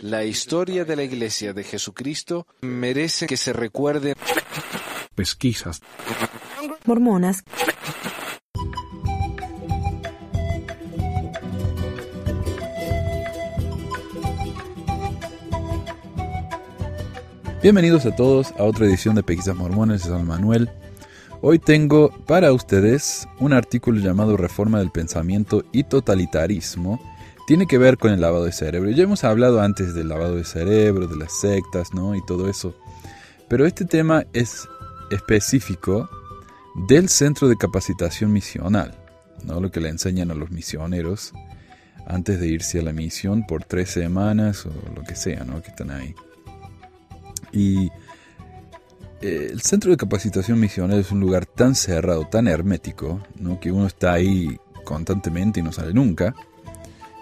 La historia de la Iglesia de Jesucristo merece que se recuerde. Pesquisas. Mormonas. Bienvenidos a todos a otra edición de Pesquisas Mormones de San Manuel. Hoy tengo para ustedes un artículo llamado Reforma del Pensamiento y Totalitarismo. Tiene que ver con el lavado de cerebro. Ya hemos hablado antes del lavado de cerebro, de las sectas, ¿no? Y todo eso. Pero este tema es específico del Centro de Capacitación Misional, ¿no? Lo que le enseñan a los misioneros antes de irse a la misión por tres semanas o lo que sea, ¿no? Que están ahí. Y eh, el centro de capacitación misionera es un lugar tan cerrado, tan hermético, ¿no? que uno está ahí constantemente y no sale nunca.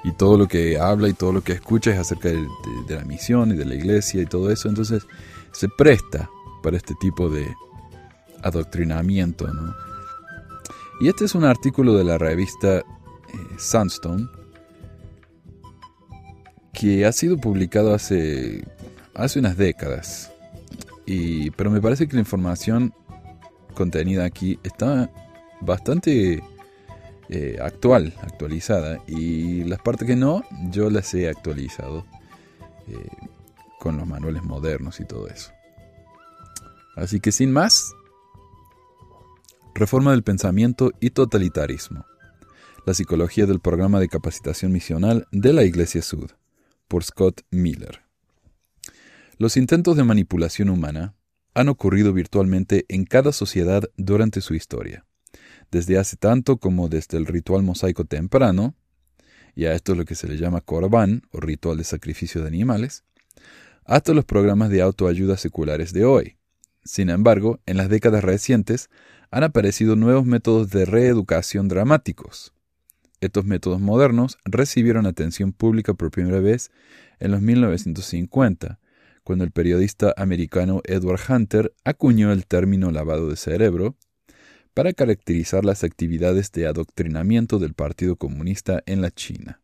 Y todo lo que habla y todo lo que escucha es acerca de, la misión y de la iglesia y todo eso. Entonces se presta para este tipo de adoctrinamiento. ¿no? Y este es un artículo de la revista eh, Sunstone que ha sido publicado hace hace unas décadas. Y, pero me parece que la información contenida aquí está bastante eh, actual, actualizada. Y las partes que no, yo las he actualizado eh, con los manuales modernos y todo eso. Así que sin más, Reforma del Pensamiento y Totalitarismo. La psicología del programa de capacitación misional de la Iglesia Sud, por Scott Miller. Los intentos de manipulación humana han ocurrido virtualmente en cada sociedad durante su historia, desde hace tanto como desde el ritual mosaico temprano, y a esto es lo que se le llama Korban o ritual de sacrificio de animales, hasta los programas de autoayuda seculares de hoy. Sin embargo, en las décadas recientes han aparecido nuevos métodos de reeducación dramáticos. Estos métodos modernos recibieron atención pública por primera vez en los 1950, cuando el periodista americano Edward Hunter acuñó el término lavado de cerebro para caracterizar las actividades de adoctrinamiento del Partido Comunista en la China.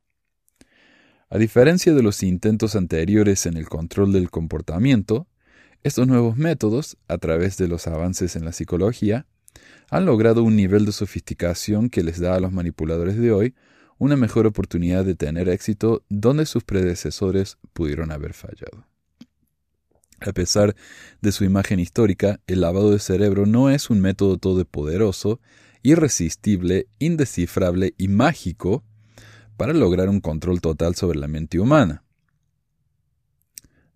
A diferencia de los intentos anteriores en el control del comportamiento, estos nuevos métodos, a través de los avances en la psicología, han logrado un nivel de sofisticación que les da a los manipuladores de hoy una mejor oportunidad de tener éxito donde sus predecesores pudieron haber fallado. A pesar de su imagen histórica, el lavado de cerebro no es un método todopoderoso, irresistible, indescifrable y mágico para lograr un control total sobre la mente humana.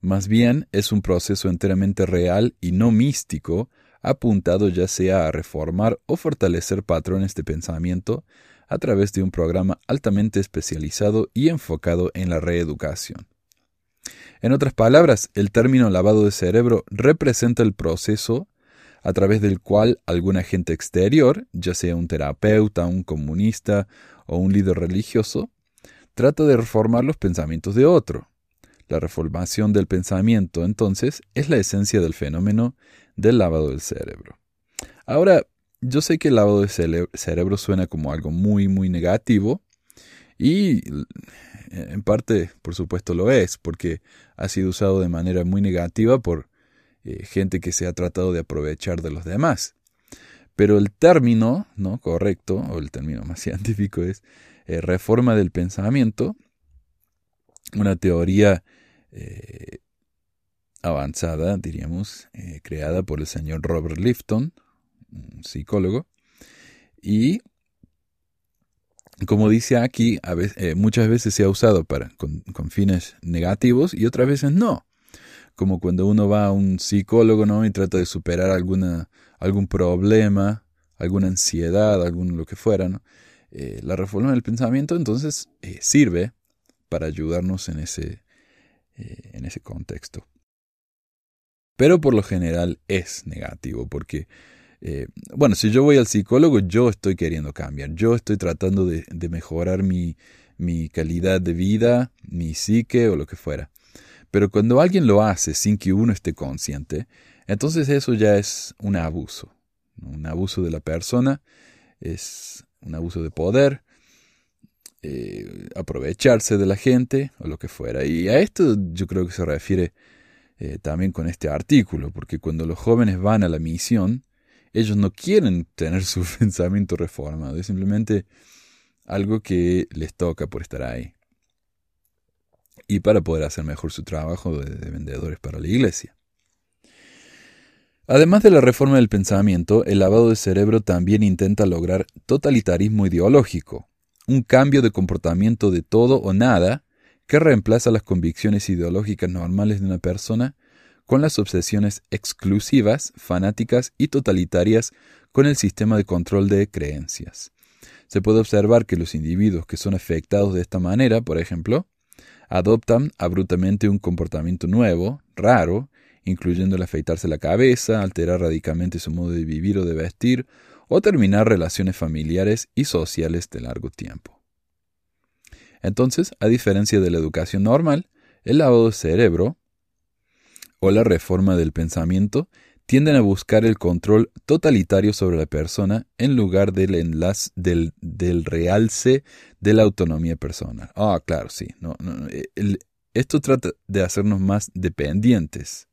Más bien es un proceso enteramente real y no místico, apuntado ya sea a reformar o fortalecer patrones de pensamiento a través de un programa altamente especializado y enfocado en la reeducación. En otras palabras, el término lavado de cerebro representa el proceso a través del cual algún agente exterior, ya sea un terapeuta, un comunista o un líder religioso, trata de reformar los pensamientos de otro. La reformación del pensamiento, entonces, es la esencia del fenómeno del lavado del cerebro. Ahora, yo sé que el lavado de cerebro suena como algo muy, muy negativo, y en parte, por supuesto, lo es, porque ha sido usado de manera muy negativa por eh, gente que se ha tratado de aprovechar de los demás. Pero el término ¿no? correcto, o el término más científico, es eh, reforma del pensamiento, una teoría eh, avanzada, diríamos, creada por el señor Robert Lifton, un psicólogo, y como dice aquí, eh, muchas veces se ha usado para, con, fines negativos y otras veces no. Como cuando uno va a un psicólogo ¿no? y trata de superar alguna, algún problema, alguna ansiedad, algún lo que fuera. ¿no? Eh, la reforma del pensamiento entonces eh, sirve para ayudarnos en ese, en ese contexto. Pero por lo general es negativo porque eh, bueno, si yo voy al psicólogo, yo estoy queriendo cambiar, yo estoy tratando de, mejorar mi, mi calidad de vida, mi psique o lo que fuera. Pero cuando alguien lo hace sin que uno esté consciente, entonces eso ya es un abuso. Un abuso de la persona, es un abuso de poder. eh, aprovecharse de la gente o lo que fuera. Y a esto yo creo que se refiere eh, también con este artículo, porque cuando los jóvenes van a la misión, ellos no quieren tener su pensamiento reformado, es simplemente algo que les toca por estar ahí. Y para poder hacer mejor su trabajo de vendedores para la iglesia. Además de la reforma del pensamiento, el lavado de cerebro también intenta lograr totalitarismo ideológico, un cambio de comportamiento de todo o nada que reemplaza las convicciones ideológicas normales de una persona con las obsesiones exclusivas, fanáticas y totalitarias con el sistema de control de creencias. Se puede observar que los individuos que son afectados de esta manera, por ejemplo, adoptan abruptamente un comportamiento nuevo, raro, incluyendo el afeitarse la cabeza, alterar radicalmente su modo de vivir o de vestir, o terminar relaciones familiares y sociales de largo tiempo. Entonces, a diferencia de la educación normal, el lavado de cerebro o la reforma del pensamiento tienden a buscar el control totalitario sobre la persona en lugar del enlace del, realce de la autonomía personal. Ah, claro, sí. No, esto trata de hacernos más dependientes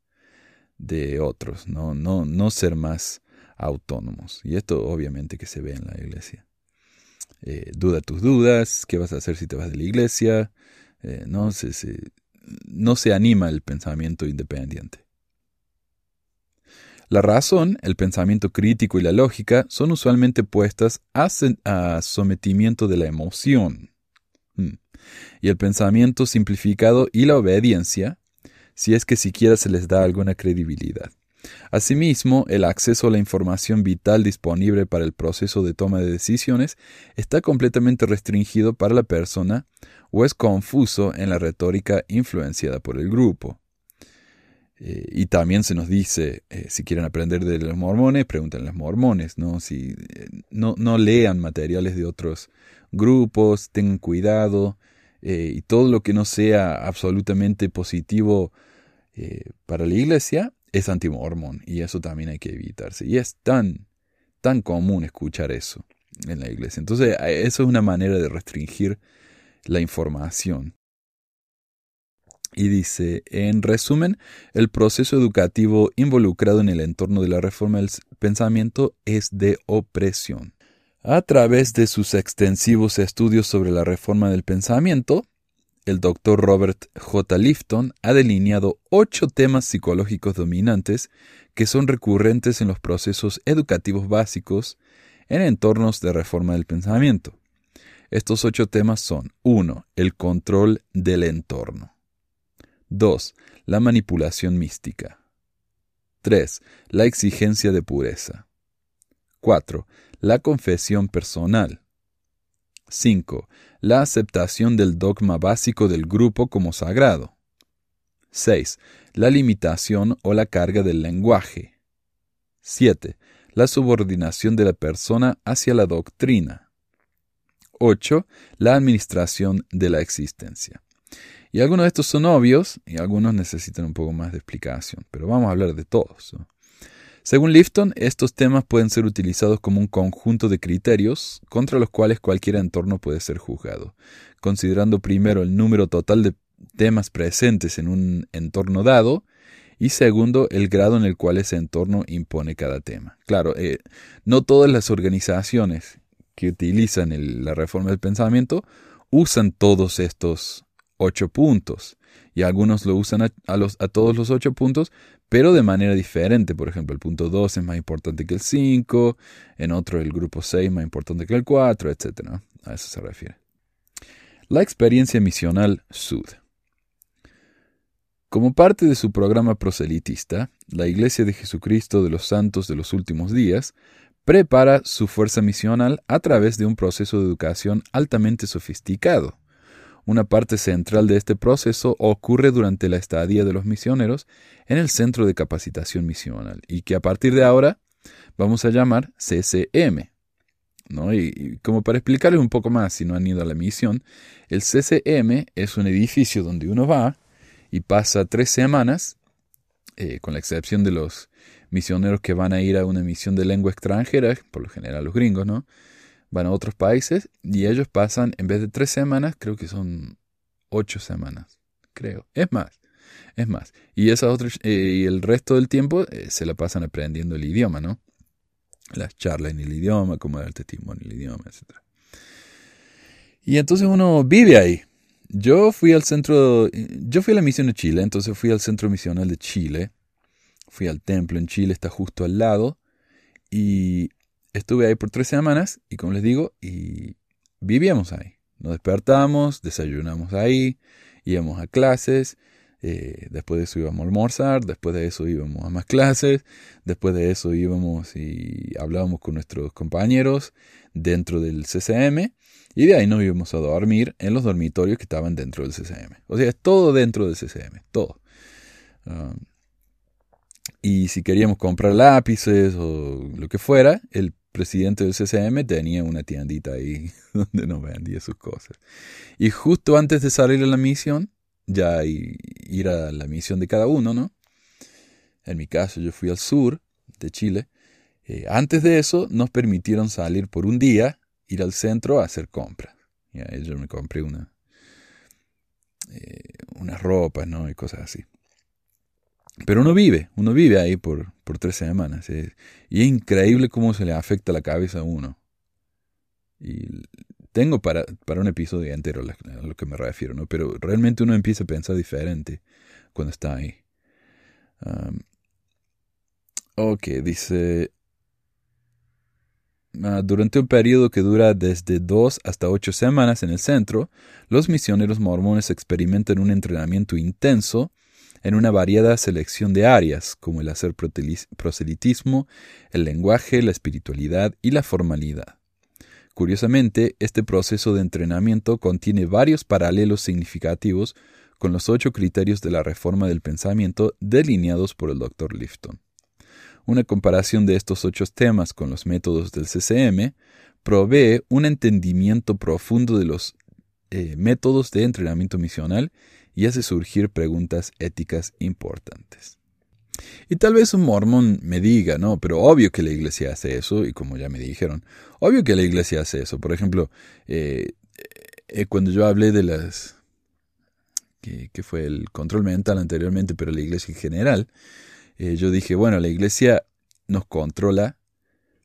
de otros, no, no, no ser más autónomos. Y esto obviamente que se ve en la iglesia. Eh, duda tus dudas, qué vas a hacer si te vas de la iglesia, eh, no, se, no se anima el pensamiento independiente. La razón, el pensamiento crítico y la lógica son usualmente puestas a, sometimiento de la emoción. Hmm. Y el pensamiento simplificado y la obediencia si es que siquiera se les da alguna credibilidad. Asimismo, el acceso a la información vital disponible para el proceso de toma de decisiones está completamente restringido para la persona o es confuso en la retórica influenciada por el grupo. Eh, y también se nos dice, eh, si quieren aprender de los mormones, pregunten a los mormones, ¿no? Si, eh, no, no lean materiales de otros grupos, tengan cuidado, y todo lo que no sea absolutamente positivo para la iglesia es antimormón y eso también hay que evitarse. Y es tan, tan común escuchar eso en la iglesia. Entonces, eso es una manera de restringir la información. Y dice, en resumen, el proceso educativo involucrado en el entorno de la reforma del pensamiento es de opresión. A través de sus extensivos estudios sobre la reforma del pensamiento, el doctor Robert J. Lifton ha delineado ocho temas psicológicos dominantes que son recurrentes en los procesos educativos básicos en entornos de reforma del pensamiento. Estos ocho temas son 1. El control del entorno. 2. La manipulación mística. 3. La exigencia de pureza. 4. La confesión personal. 5. La aceptación del dogma básico del grupo como sagrado. 6. La limitación o la carga del lenguaje. 7. La subordinación de la persona hacia la doctrina. 8. La administración de la existencia. Y algunos de estos son obvios y algunos necesitan un poco más de explicación, pero vamos a hablar de todos. Según Lifton, estos temas pueden ser utilizados como un conjunto de criterios contra los cuales cualquier entorno puede ser juzgado, considerando primero el número total de temas presentes en un entorno dado y segundo el grado en el cual ese entorno impone cada tema. Claro, eh, no todas las organizaciones que utilizan la reforma del pensamiento usan todos estos ocho puntos y algunos lo usan a, todos los ocho puntos, pero de manera diferente. Por ejemplo, el punto 2 es más importante que el 5, en otro el grupo 6 más importante que el 4, etc. A eso se refiere. La experiencia misional Sud. Como parte de su programa proselitista, la Iglesia de Jesucristo de los Santos de los Últimos Días prepara su fuerza misional a través de un proceso de educación altamente sofisticado una parte central de este proceso ocurre durante la estadía de los misioneros en el Centro de Capacitación Misional y que a partir de ahora vamos a llamar CCM. ¿no? Y, como para explicarles un poco más si no han ido a la misión, el CCM es un edificio donde uno va y pasa tres semanas, eh, con la excepción de los misioneros que van a ir a una misión de lengua extranjera, por lo general los gringos, ¿no? van a otros países y ellos pasan, en vez de tres semanas, creo que son ocho semanas, creo. Es más, es más. Y esas otras, eh, y el resto del tiempo eh, se la pasan aprendiendo el idioma, ¿no? Las charlas en el idioma, cómo dar testimonio en el idioma, etc. Y entonces uno vive ahí. Yo fui al centro, yo fui a la misión de Chile, entonces fui al centro misional de Chile, fui al templo en Chile, está justo al lado, y estuve ahí por tres semanas, y como les digo, y vivíamos ahí. Nos despertamos, desayunamos ahí, íbamos a clases, eh, después de eso íbamos a almorzar, después de eso íbamos a más clases, después de eso íbamos y hablábamos con nuestros compañeros dentro del CCM y de ahí nos íbamos a dormir en los dormitorios que estaban dentro del CCM. O sea, es todo dentro del CCM, todo. Um, y si queríamos comprar lápices o lo que fuera, el presidente del CCM tenía una tiendita ahí donde nos vendía sus cosas. Y justo antes de salir a la misión, ya ir a la misión de cada uno, ¿no? En mi caso, yo fui al sur de Chile. Eh, antes de eso, nos permitieron salir por un día, ir al centro a hacer compras. Ya, yo me compré una, eh, unas ropas, ¿no? Y cosas así. Pero uno vive, uno vive ahí por, por tres semanas. y es increíble cómo se le afecta la cabeza a uno. Y tengo para, para un episodio entero a lo que me refiero, ¿no? Pero realmente uno empieza a pensar diferente cuando está ahí. ok, dice... Ah, durante un periodo que dura desde dos hasta ocho semanas en el centro, los misioneros mormones experimentan un entrenamiento intenso en una variada selección de áreas, como el hacer proselitismo, el lenguaje, la espiritualidad y la formalidad. Curiosamente, este proceso de entrenamiento contiene varios paralelos significativos con los ocho criterios de la reforma del pensamiento delineados por el Dr. Lifton. Una comparación de estos ocho temas con los métodos del CCM provee un entendimiento profundo de los eh, métodos de entrenamiento misional y hace surgir preguntas éticas importantes. Y tal vez un mormón me diga, no, pero obvio que la iglesia hace eso, y como ya me dijeron, obvio que la iglesia hace eso. Por ejemplo, eh, eh, cuando yo hablé de las... Que, fue el control mental anteriormente, pero la iglesia en general, eh, yo dije, bueno, la iglesia nos controla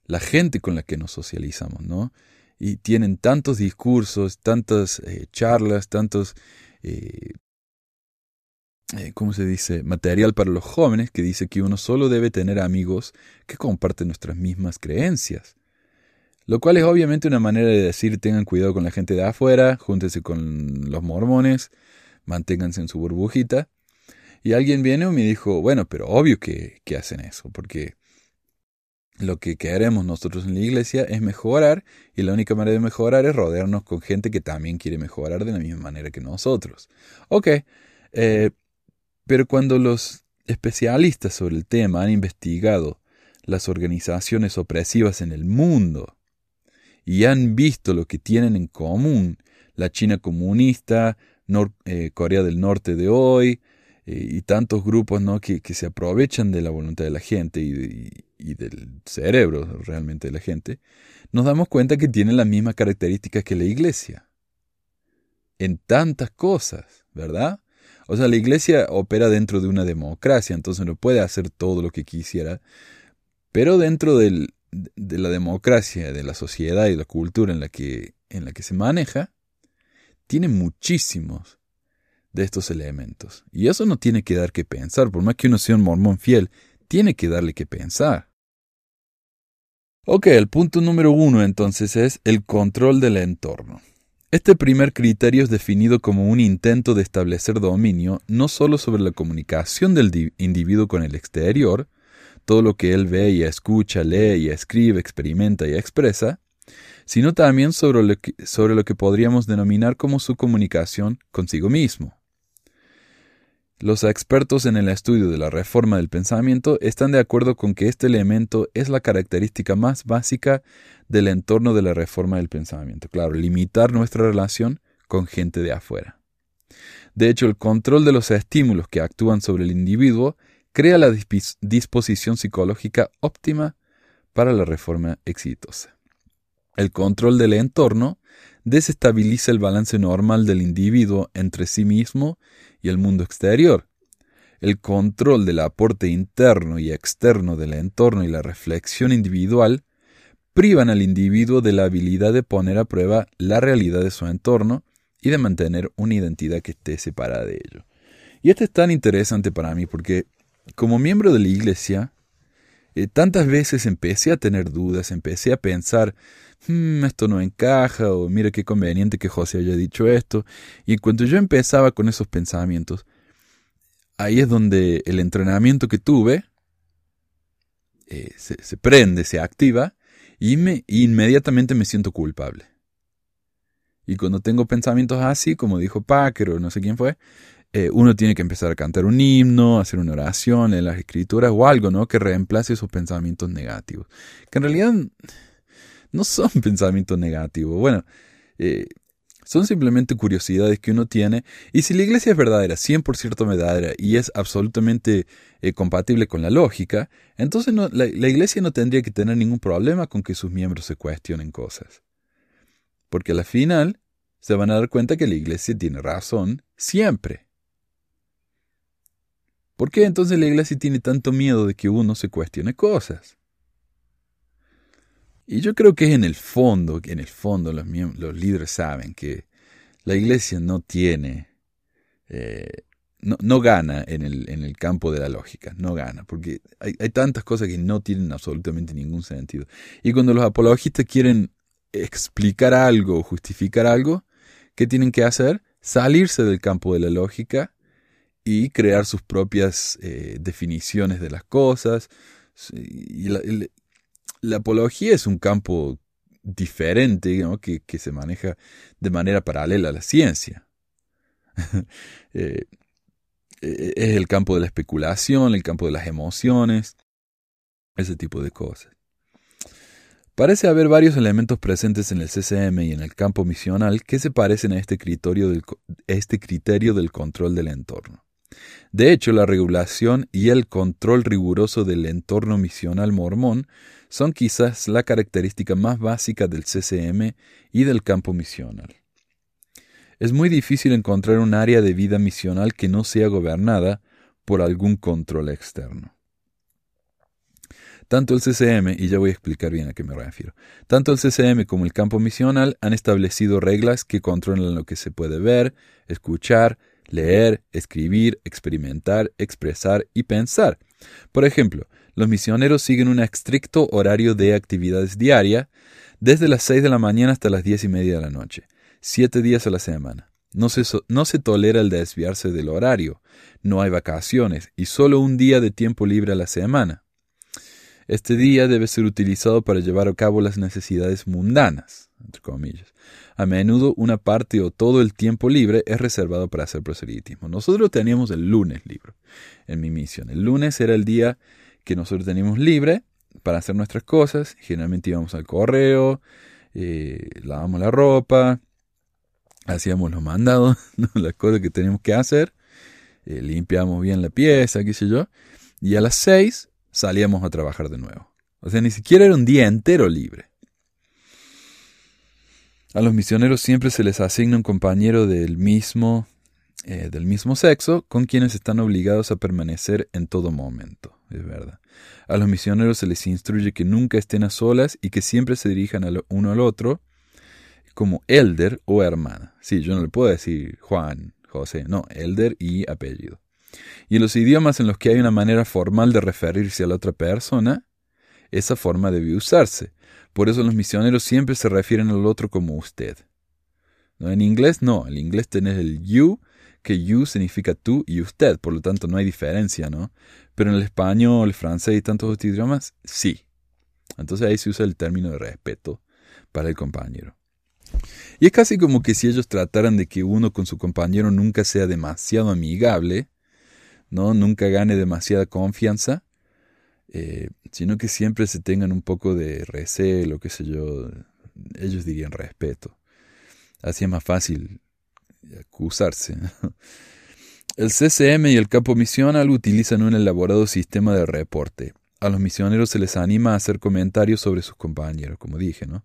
la gente con la que nos socializamos, ¿no? Y tienen tantos discursos, tantas charlas, tantos eh, ¿cómo se dice?, material para los jóvenes que dice que uno solo debe tener amigos que comparten nuestras mismas creencias. Lo cual es obviamente una manera de decir tengan cuidado con la gente de afuera, júntense con los mormones, manténganse en su burbujita. Y alguien viene y me dijo, bueno, pero obvio que, que hacen eso, porque lo que queremos nosotros en la iglesia es mejorar y la única manera de mejorar es rodearnos con gente que también quiere mejorar de la misma manera que nosotros. Ok, eh, pero cuando los especialistas sobre el tema han investigado las organizaciones opresivas en el mundo y han visto lo que tienen en común la China comunista, eh, Corea del Norte de hoy eh, y tantos grupos ¿no? que, se aprovechan de la voluntad de la gente y, y, del cerebro realmente de la gente, nos damos cuenta que tienen las mismas características que la iglesia. En tantas cosas, ¿verdad? O sea, la iglesia opera dentro de una democracia, entonces no puede hacer todo lo que quisiera, pero dentro de la democracia, de la sociedad y la cultura en la que, en la que se maneja, tiene muchísimos de estos elementos. Y eso no tiene que dar que pensar, por más que uno sea un mormón fiel, tiene que darle que pensar. Ok, el punto número uno entonces es el control del entorno. Este primer criterio es definido como un intento de establecer dominio no solo sobre la comunicación del individuo con el exterior, todo lo que él ve y escucha, lee y escribe, experimenta y expresa, sino también sobre lo que, sobre lo que podríamos denominar como su comunicación consigo mismo. Los expertos en el estudio de la reforma del pensamiento están de acuerdo con que este elemento es la característica más básica del entorno de la reforma del pensamiento. Claro, limitar nuestra relación con gente de afuera. De hecho, el control de los estímulos que actúan sobre el individuo crea la disposición psicológica óptima para la reforma exitosa. El control del entorno desestabiliza el balance normal del individuo entre sí mismo y el mundo exterior. El control del aporte interno y externo del entorno y la reflexión individual privan al individuo de la habilidad de poner a prueba la realidad de su entorno y de mantener una identidad que esté separada de ello. Y esto es tan interesante para mí porque como miembro de la iglesia, eh, tantas veces empecé a tener dudas, empecé a pensar, hmm, esto no encaja, o mira qué conveniente que José haya dicho esto. Y cuando yo empezaba con esos pensamientos, ahí es donde el entrenamiento que tuve eh, se, prende, se activa, y me, inmediatamente me siento culpable. Y cuando tengo pensamientos así, como dijo Packer o no sé quién fue, eh, uno tiene que empezar a cantar un himno, hacer una oración en las escrituras o algo, ¿no? Que reemplace esos pensamientos negativos. Que en realidad no son pensamientos negativos. Bueno, eh, son simplemente curiosidades que uno tiene. Y si la iglesia es verdadera, 100% verdadera y es absolutamente eh, compatible con la lógica, entonces la, la iglesia no tendría que tener ningún problema con que sus miembros se cuestionen cosas. Porque al final se van a dar cuenta que la iglesia tiene razón siempre. ¿Por qué entonces la iglesia tiene tanto miedo de que uno se cuestione cosas? Y yo creo que en el fondo, en el fondo los, los, líderes saben que la iglesia no tiene, eh, no, gana en el, en el, campo de la lógica, no gana, porque hay, hay tantas cosas que no tienen absolutamente ningún sentido. Y cuando los apologistas quieren explicar algo, justificar algo, ¿qué tienen que hacer? Salirse del campo de la lógica y crear sus propias eh, definiciones de las cosas. Y apología es un campo diferente que, que, se maneja de manera paralela a la ciencia. Eh, eh, es el campo de la especulación, el campo de las emociones, ese tipo de cosas. Parece haber varios elementos presentes en el CCM y en el campo misional que se parecen a este criterio del, este criterio del control del entorno. De hecho, la regulación y el control riguroso del entorno misional mormón son quizás la característica más básica del CCM y del campo misional. Es muy difícil encontrar un área de vida misional que no sea gobernada por algún control externo. Tanto el CCM, y ya voy a explicar bien a qué me refiero, tanto el CCM como el campo misional han establecido reglas que controlan lo que se puede ver, escuchar, leer, escribir, experimentar, expresar y pensar. Por ejemplo, los misioneros siguen un estricto horario de actividades diaria, desde las 6 de la mañana hasta las diez y media de la noche, siete días a la semana. No se, no se tolera el desviarse del horario, no hay vacaciones y solo un día de tiempo libre a la semana. Este día debe ser utilizado para llevar a cabo las necesidades mundanas, entre comillas. A menudo una parte o todo el tiempo libre es reservado para hacer proselitismo. Nosotros teníamos el lunes libre en mi misión. El lunes era el día que nosotros teníamos libre para hacer nuestras cosas. Generalmente íbamos al correo, eh, lavábamos la ropa, hacíamos los mandados, las cosas que teníamos que hacer, eh, limpiábamos bien la pieza, qué sé yo, y a las seis salíamos a trabajar de nuevo. O sea, ni siquiera era un día entero libre. A los misioneros siempre se les asigna un compañero del mismo, eh, del mismo sexo con quienes están obligados a permanecer en todo momento. Es verdad. A los misioneros se les instruye que nunca estén a solas y que siempre se dirijan uno al otro como elder o hermana. Sí, yo no le puedo decir Juan, José, no, elder y apellido. Y en los idiomas en los que hay una manera formal de referirse a la otra persona, esa forma debe usarse. Por eso los misioneros siempre se refieren al otro como usted. ¿No? En inglés no, en inglés tenés el you, que you significa tú y usted, por lo tanto no hay diferencia, ¿no? Pero en el español, el francés y tantos otros idiomas, sí. Entonces ahí se usa el término de respeto para el compañero. Y es casi como que si ellos trataran de que uno con su compañero nunca sea demasiado amigable, ¿no? Nunca gane demasiada confianza, eh, sino que siempre se tengan un poco de recelo, qué sé yo, ellos dirían respeto. Así es más fácil acusarse. El CCM y el campo misional utilizan un elaborado sistema de reporte. A los misioneros se les anima a hacer comentarios sobre sus compañeros, como dije, ¿no?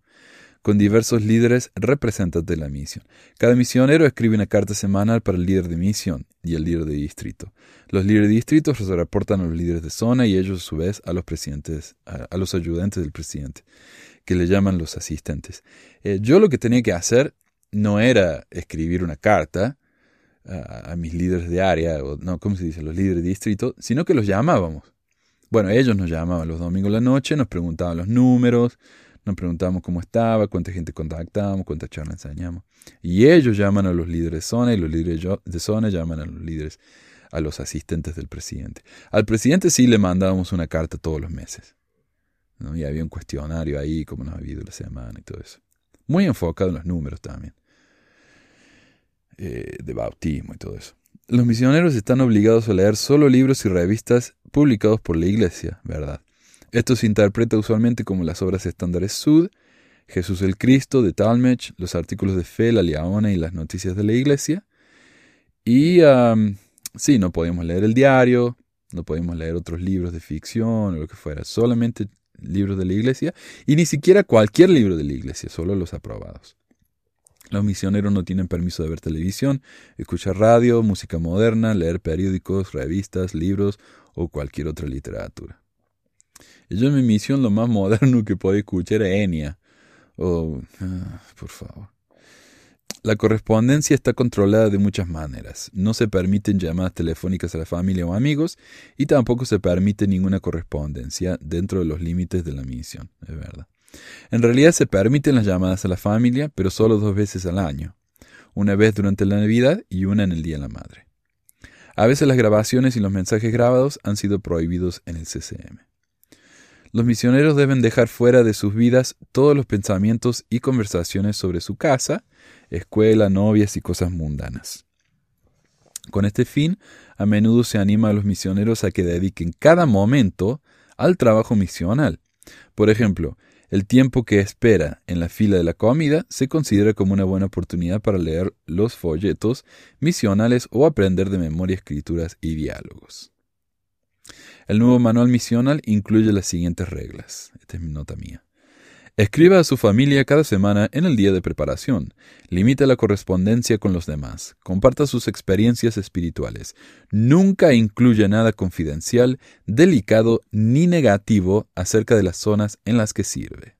con diversos líderes representantes de la misión. Cada misionero escribe una carta semanal para el líder de misión y el líder de distrito. Los líderes de distrito se reportan a los líderes de zona y ellos a su vez a los presidentes, a, los ayudantes del presidente, que le llaman los asistentes. Eh, yo lo que tenía que hacer no era escribir una carta a, a mis líderes de área, o no, ¿cómo se dice? Los líderes de distrito, sino que los llamábamos. Bueno, ellos nos llamaban los domingos de la noche, nos preguntaban los números, nos preguntábamos cómo estaba, cuánta gente contactábamos, cuántas charlas enseñamos. Y ellos llaman a los líderes de zona y los líderes de zona llaman a los líderes, a los asistentes del presidente. Al presidente sí le mandábamos una carta todos los meses. ¿no? Y había un cuestionario ahí, cómo nos ha habido la semana y todo eso. Muy enfocado en los números también. Eh, de bautismo y todo eso. Los misioneros están obligados a leer solo libros y revistas publicados por la Iglesia, ¿verdad? Esto se interpreta usualmente como las obras estándares Sud, Jesús el Cristo de Talmage, los artículos de fe, la Liaona y las noticias de la Iglesia. Y sí, no podemos leer el diario, no podemos leer otros libros de ficción o lo que fuera, solamente libros de la Iglesia y ni siquiera cualquier libro de la Iglesia, solo los aprobados. Los misioneros no tienen permiso de ver televisión, escuchar radio, música moderna, leer periódicos, revistas, libros o cualquier otra literatura. Yo en mi misión lo más moderno que podía escuchar era Enya. Oh, ah, por favor. La correspondencia está controlada de muchas maneras. No se permiten llamadas telefónicas a la familia o amigos y tampoco se permite ninguna correspondencia dentro de los límites de la misión, es verdad. En realidad se permiten las llamadas a la familia, pero solo dos veces al año, una vez durante la Navidad y una en el Día de la Madre. A veces las grabaciones y los mensajes grabados han sido prohibidos en el CCM. Los misioneros deben dejar fuera de sus vidas todos los pensamientos y conversaciones sobre su casa, escuela, novias y cosas mundanas. Con este fin, a menudo se anima a los misioneros a que dediquen cada momento al trabajo misional. Por ejemplo, el tiempo que espera en la fila de la comida se considera como una buena oportunidad para leer los folletos misionales o aprender de memoria escrituras y diálogos. El nuevo manual misional incluye las siguientes reglas. Esta es mi nota mía. Escriba a su familia cada semana en el día de preparación. Limita la correspondencia con los demás. Comparta sus experiencias espirituales. Nunca incluya nada confidencial, delicado ni negativo acerca de las zonas en las que sirve.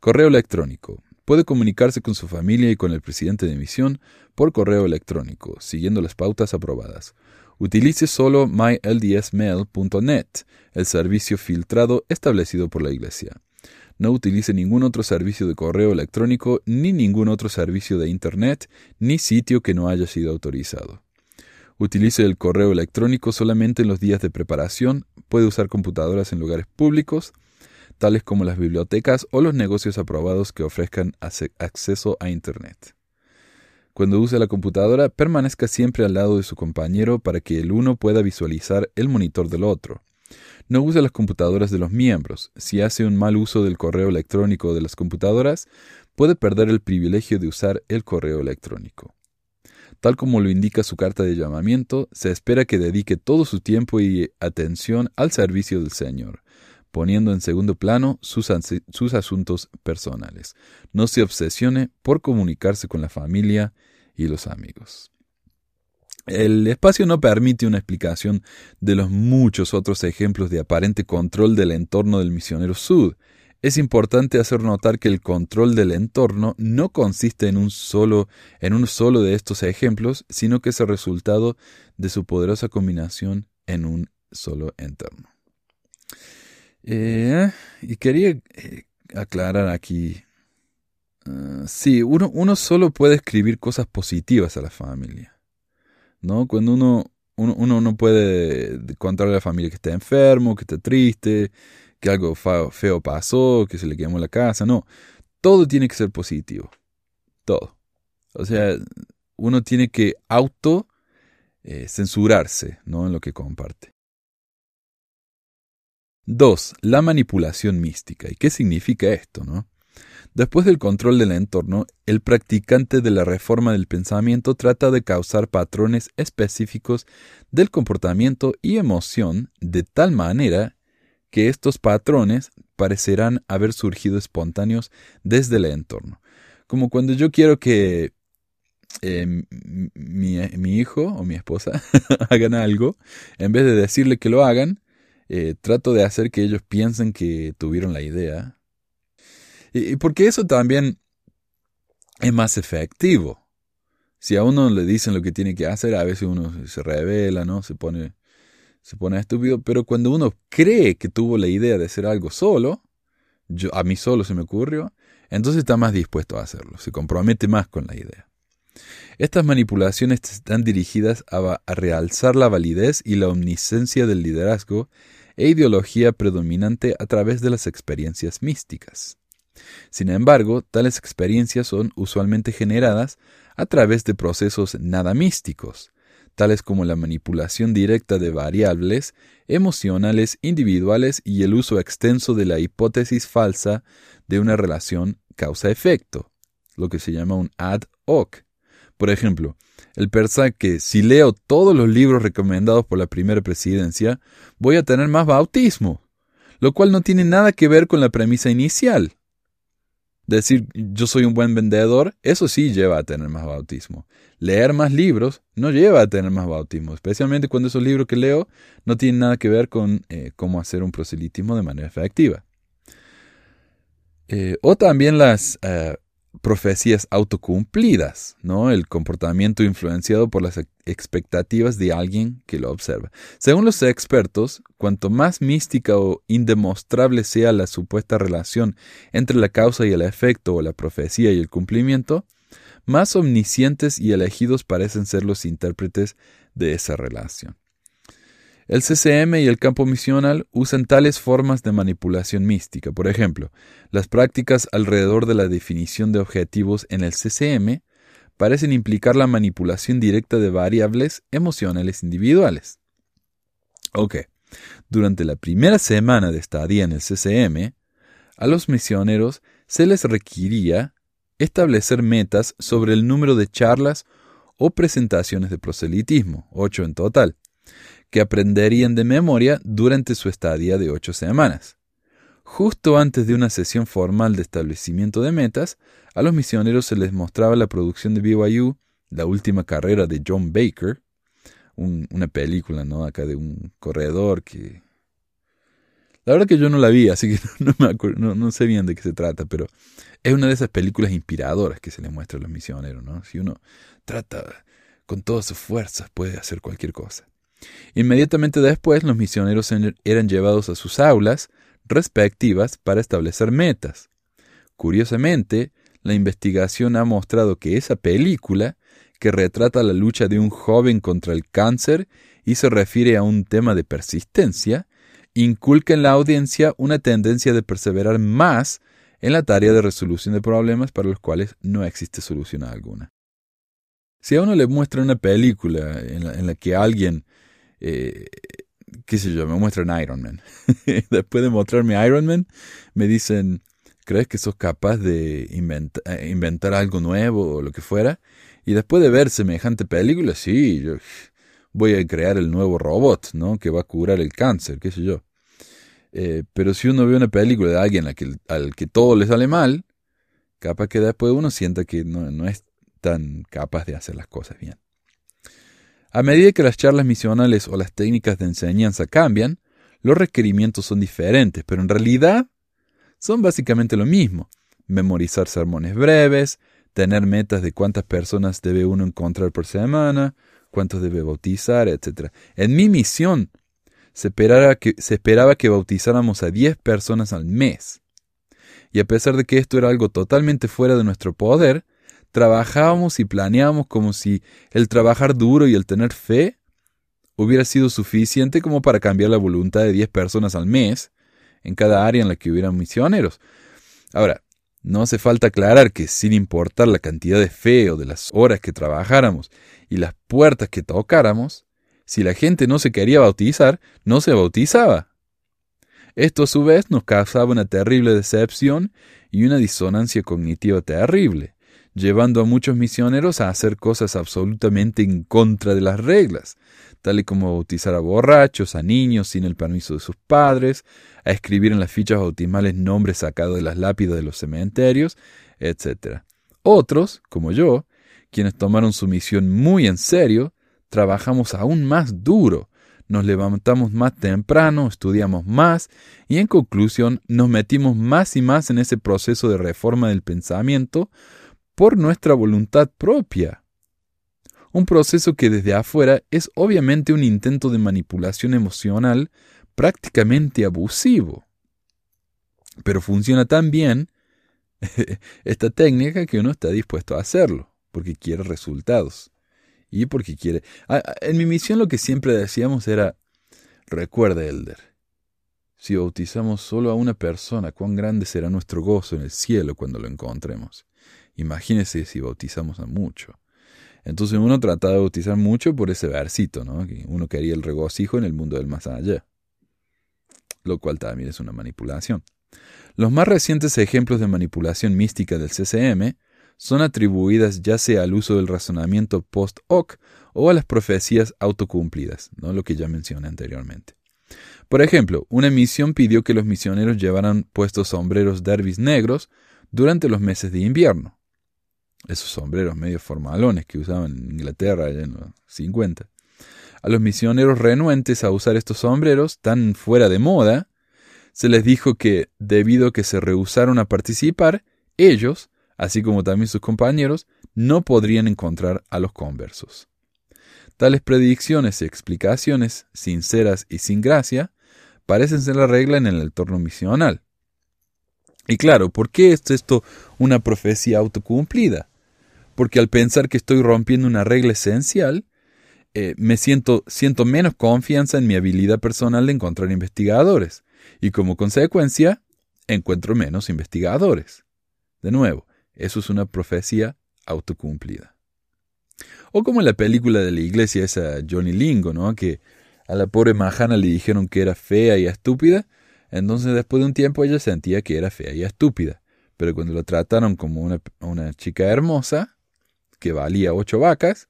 Correo electrónico. Puede comunicarse con su familia y con el presidente de misión por correo electrónico, siguiendo las pautas aprobadas. Utilice solo myldsmail.net, el servicio filtrado establecido por la Iglesia. No utilice ningún otro servicio de correo electrónico, ni ningún otro servicio de Internet, ni sitio que no haya sido autorizado. Utilice el correo electrónico solamente en los días de preparación, puede usar computadoras en lugares públicos, tales como las bibliotecas o los negocios aprobados que ofrezcan acceso a Internet. Cuando use la computadora, permanezca siempre al lado de su compañero para que el uno pueda visualizar el monitor del otro. No use las computadoras de los miembros. Si hace un mal uso del correo electrónico de las computadoras, puede perder el privilegio de usar el correo electrónico. Tal como lo indica su carta de llamamiento, se espera que dedique todo su tiempo y atención al servicio del Señor, poniendo en segundo plano sus, sus, asuntos personales. No se obsesione por comunicarse con la familia y los amigos. El espacio no permite una explicación de los muchos otros ejemplos de aparente control del entorno del misionero sud. Es importante hacer notar que el control del entorno no consiste en un solo, en un solo de estos ejemplos, sino que es el resultado de su poderosa combinación en un solo entorno. Eh, y quería eh, aclarar aquí. Uh, sí, uno, uno solo puede escribir cosas positivas a la familia. ¿No? Cuando uno, uno, no puede contarle a la familia que está enfermo, que está triste, que algo feo pasó, que se le quemó la casa, no. Todo tiene que ser positivo. Todo. O sea, uno tiene que auto eh, censurarse, ¿no? En lo que comparte. 2. La manipulación mística. ¿Y qué significa esto, no? Después del control del entorno, el practicante de la reforma del pensamiento trata de causar patrones específicos del comportamiento y emoción de tal manera que estos patrones parecerán haber surgido espontáneos desde el entorno. Como cuando yo quiero que eh, mi, hijo o mi esposa hagan algo, en vez de decirle que lo hagan, eh, trato de hacer que ellos piensen que tuvieron la idea. Y, porque eso también es más efectivo. Si a uno le dicen lo que tiene que hacer, a veces uno se revela, ¿no? Se pone, se pone estúpido. Pero cuando uno cree que tuvo la idea de hacer algo solo, yo, a mí solo se me ocurrió, entonces está más dispuesto a hacerlo, se compromete más con la idea. Estas manipulaciones están dirigidas a, realzar la validez y la omniscencia del liderazgo e ideología predominante a través de las experiencias místicas. Sin embargo, tales experiencias son usualmente generadas a través de procesos nada místicos, tales como la manipulación directa de variables emocionales individuales y el uso extenso de la hipótesis falsa de una relación causa-efecto, lo que se llama un ad hoc, por ejemplo, él pensa que si leo todos los libros recomendados por la primera presidencia, voy a tener más bautismo, lo cual no tiene nada que ver con la premisa inicial. Decir yo soy un buen vendedor, eso sí lleva a tener más bautismo. Leer más libros no lleva a tener más bautismo, especialmente cuando esos libros que leo no tienen nada que ver con eh, cómo hacer un proselitismo de manera efectiva. Eh, o también las eh, profecías autocumplidas, ¿no? El comportamiento influenciado por las expectativas de alguien que lo observa. Según los expertos, cuanto más mística o indemostrable sea la supuesta relación entre la causa y el efecto o la profecía y el cumplimiento, más omniscientes y elegidos parecen ser los intérpretes de esa relación. El CCM y el campo misional usan tales formas de manipulación mística. Por ejemplo, las prácticas alrededor de la definición de objetivos en el CCM parecen implicar la manipulación directa de variables emocionales individuales. Ok, durante la primera semana de estadía en el CCM, a los misioneros se les requería establecer metas sobre el número de charlas o presentaciones de proselitismo, ocho en total, que aprenderían de memoria durante su estadía de ocho semanas. Justo antes de una sesión formal de establecimiento de metas, a los misioneros se les mostraba la producción de BYU, la última carrera de John Baker, una película, ¿no? Acá de un corredor que... La verdad que yo no la vi, así que no, me acuerdo, no, sé bien de qué se trata, pero es una de esas películas inspiradoras que se les muestra a los misioneros, ¿no? Si uno trata con todas sus fuerzas, puede hacer cualquier cosa. Inmediatamente después los misioneros eran llevados a sus aulas respectivas para establecer metas. Curiosamente, la investigación ha mostrado que esa película, que retrata la lucha de un joven contra el cáncer y se refiere a un tema de persistencia, inculca en la audiencia una tendencia de perseverar más en la tarea de resolución de problemas para los cuales no existe solución alguna. Si a uno le muestra una película en la que alguien eh, qué sé yo, me muestran Iron Man. Después de mostrarme Iron Man, me dicen, ¿crees que sos capaz de eh, inventar algo nuevo o lo que fuera? Y después de ver semejante película, sí, yo voy a crear el nuevo robot, ¿no? Que va a curar el cáncer, qué sé yo. Eh, pero si uno ve una película de alguien al que, todo le sale mal, capaz que después uno sienta que no es tan capaz de hacer las cosas bien. A medida que las charlas misionales o las técnicas de enseñanza cambian, los requerimientos son diferentes, pero en realidad son básicamente lo mismo. Memorizar sermones breves, tener metas de cuántas personas debe uno encontrar por semana, cuántos debe bautizar, etc. En mi misión se esperaba, que, se esperaba que bautizáramos a 10 personas al mes. Y a pesar de que esto era algo totalmente fuera de nuestro poder, trabajábamos y planeábamos como si el trabajar duro y el tener fe hubiera sido suficiente como para cambiar la voluntad de 10 personas al mes en cada área en la que hubieran misioneros. Ahora, no hace falta aclarar que sin importar la cantidad de fe o de las horas que trabajáramos y las puertas que tocáramos, si la gente no se quería bautizar, no se bautizaba. Esto a su vez nos causaba una terrible decepción y una disonancia cognitiva terrible llevando a muchos misioneros a hacer cosas absolutamente en contra de las reglas, tal como bautizar a borrachos, a niños sin el permiso de sus padres, a escribir en las fichas bautismales nombres sacados de las lápidas de los cementerios, etc. Otros, como yo, quienes tomaron su misión muy en serio, trabajamos aún más duro, nos levantamos más temprano, estudiamos más y en conclusión nos metimos más y más en ese proceso de reforma del pensamiento por nuestra voluntad propia. Un proceso que desde afuera es obviamente un intento de manipulación emocional prácticamente abusivo. Pero funciona tan bien esta técnica que uno está dispuesto a hacerlo, porque quiere resultados y porque quiere. En mi misión lo que siempre decíamos era, recuerda, Elder, si bautizamos solo a una persona, cuán grande será nuestro gozo en el cielo cuando lo encontremos. Imagínese si bautizamos a mucho. Entonces uno trataba de bautizar mucho por ese versito, ¿no? Que uno quería el regocijo en el mundo del más allá. Lo cual también es una manipulación. Los más recientes ejemplos de manipulación mística del CCM son atribuidas ya sea al uso del razonamiento post hoc o a las profecías autocumplidas, ¿no? lo que ya mencioné anteriormente. Por ejemplo, una misión pidió que los misioneros llevaran puestos sombreros derbis negros durante los meses de invierno. Esos sombreros medio formalones que usaban en Inglaterra en los 50. A los misioneros renuentes a usar estos sombreros tan fuera de moda, se les dijo que, debido a que se rehusaron a participar, ellos así como también sus compañeros, no podrían encontrar a los conversos. Tales predicciones y explicaciones, sinceras y sin gracia, parecen ser la regla en el entorno misional. Y claro, ¿por qué es esto una profecía autocumplida? Porque al pensar que estoy rompiendo una regla esencial, eh, me siento, siento menos confianza en mi habilidad personal de encontrar investigadores, y como consecuencia, encuentro menos investigadores. De nuevo, eso es una profecía autocumplida. O como en la película de la iglesia esa Johnny Lingo, ¿no? Que a la pobre Mahana le dijeron que era fea y estúpida, entonces después de un tiempo ella sentía que era fea y estúpida. Pero cuando la trataron como una, una chica hermosa, que valía ocho vacas,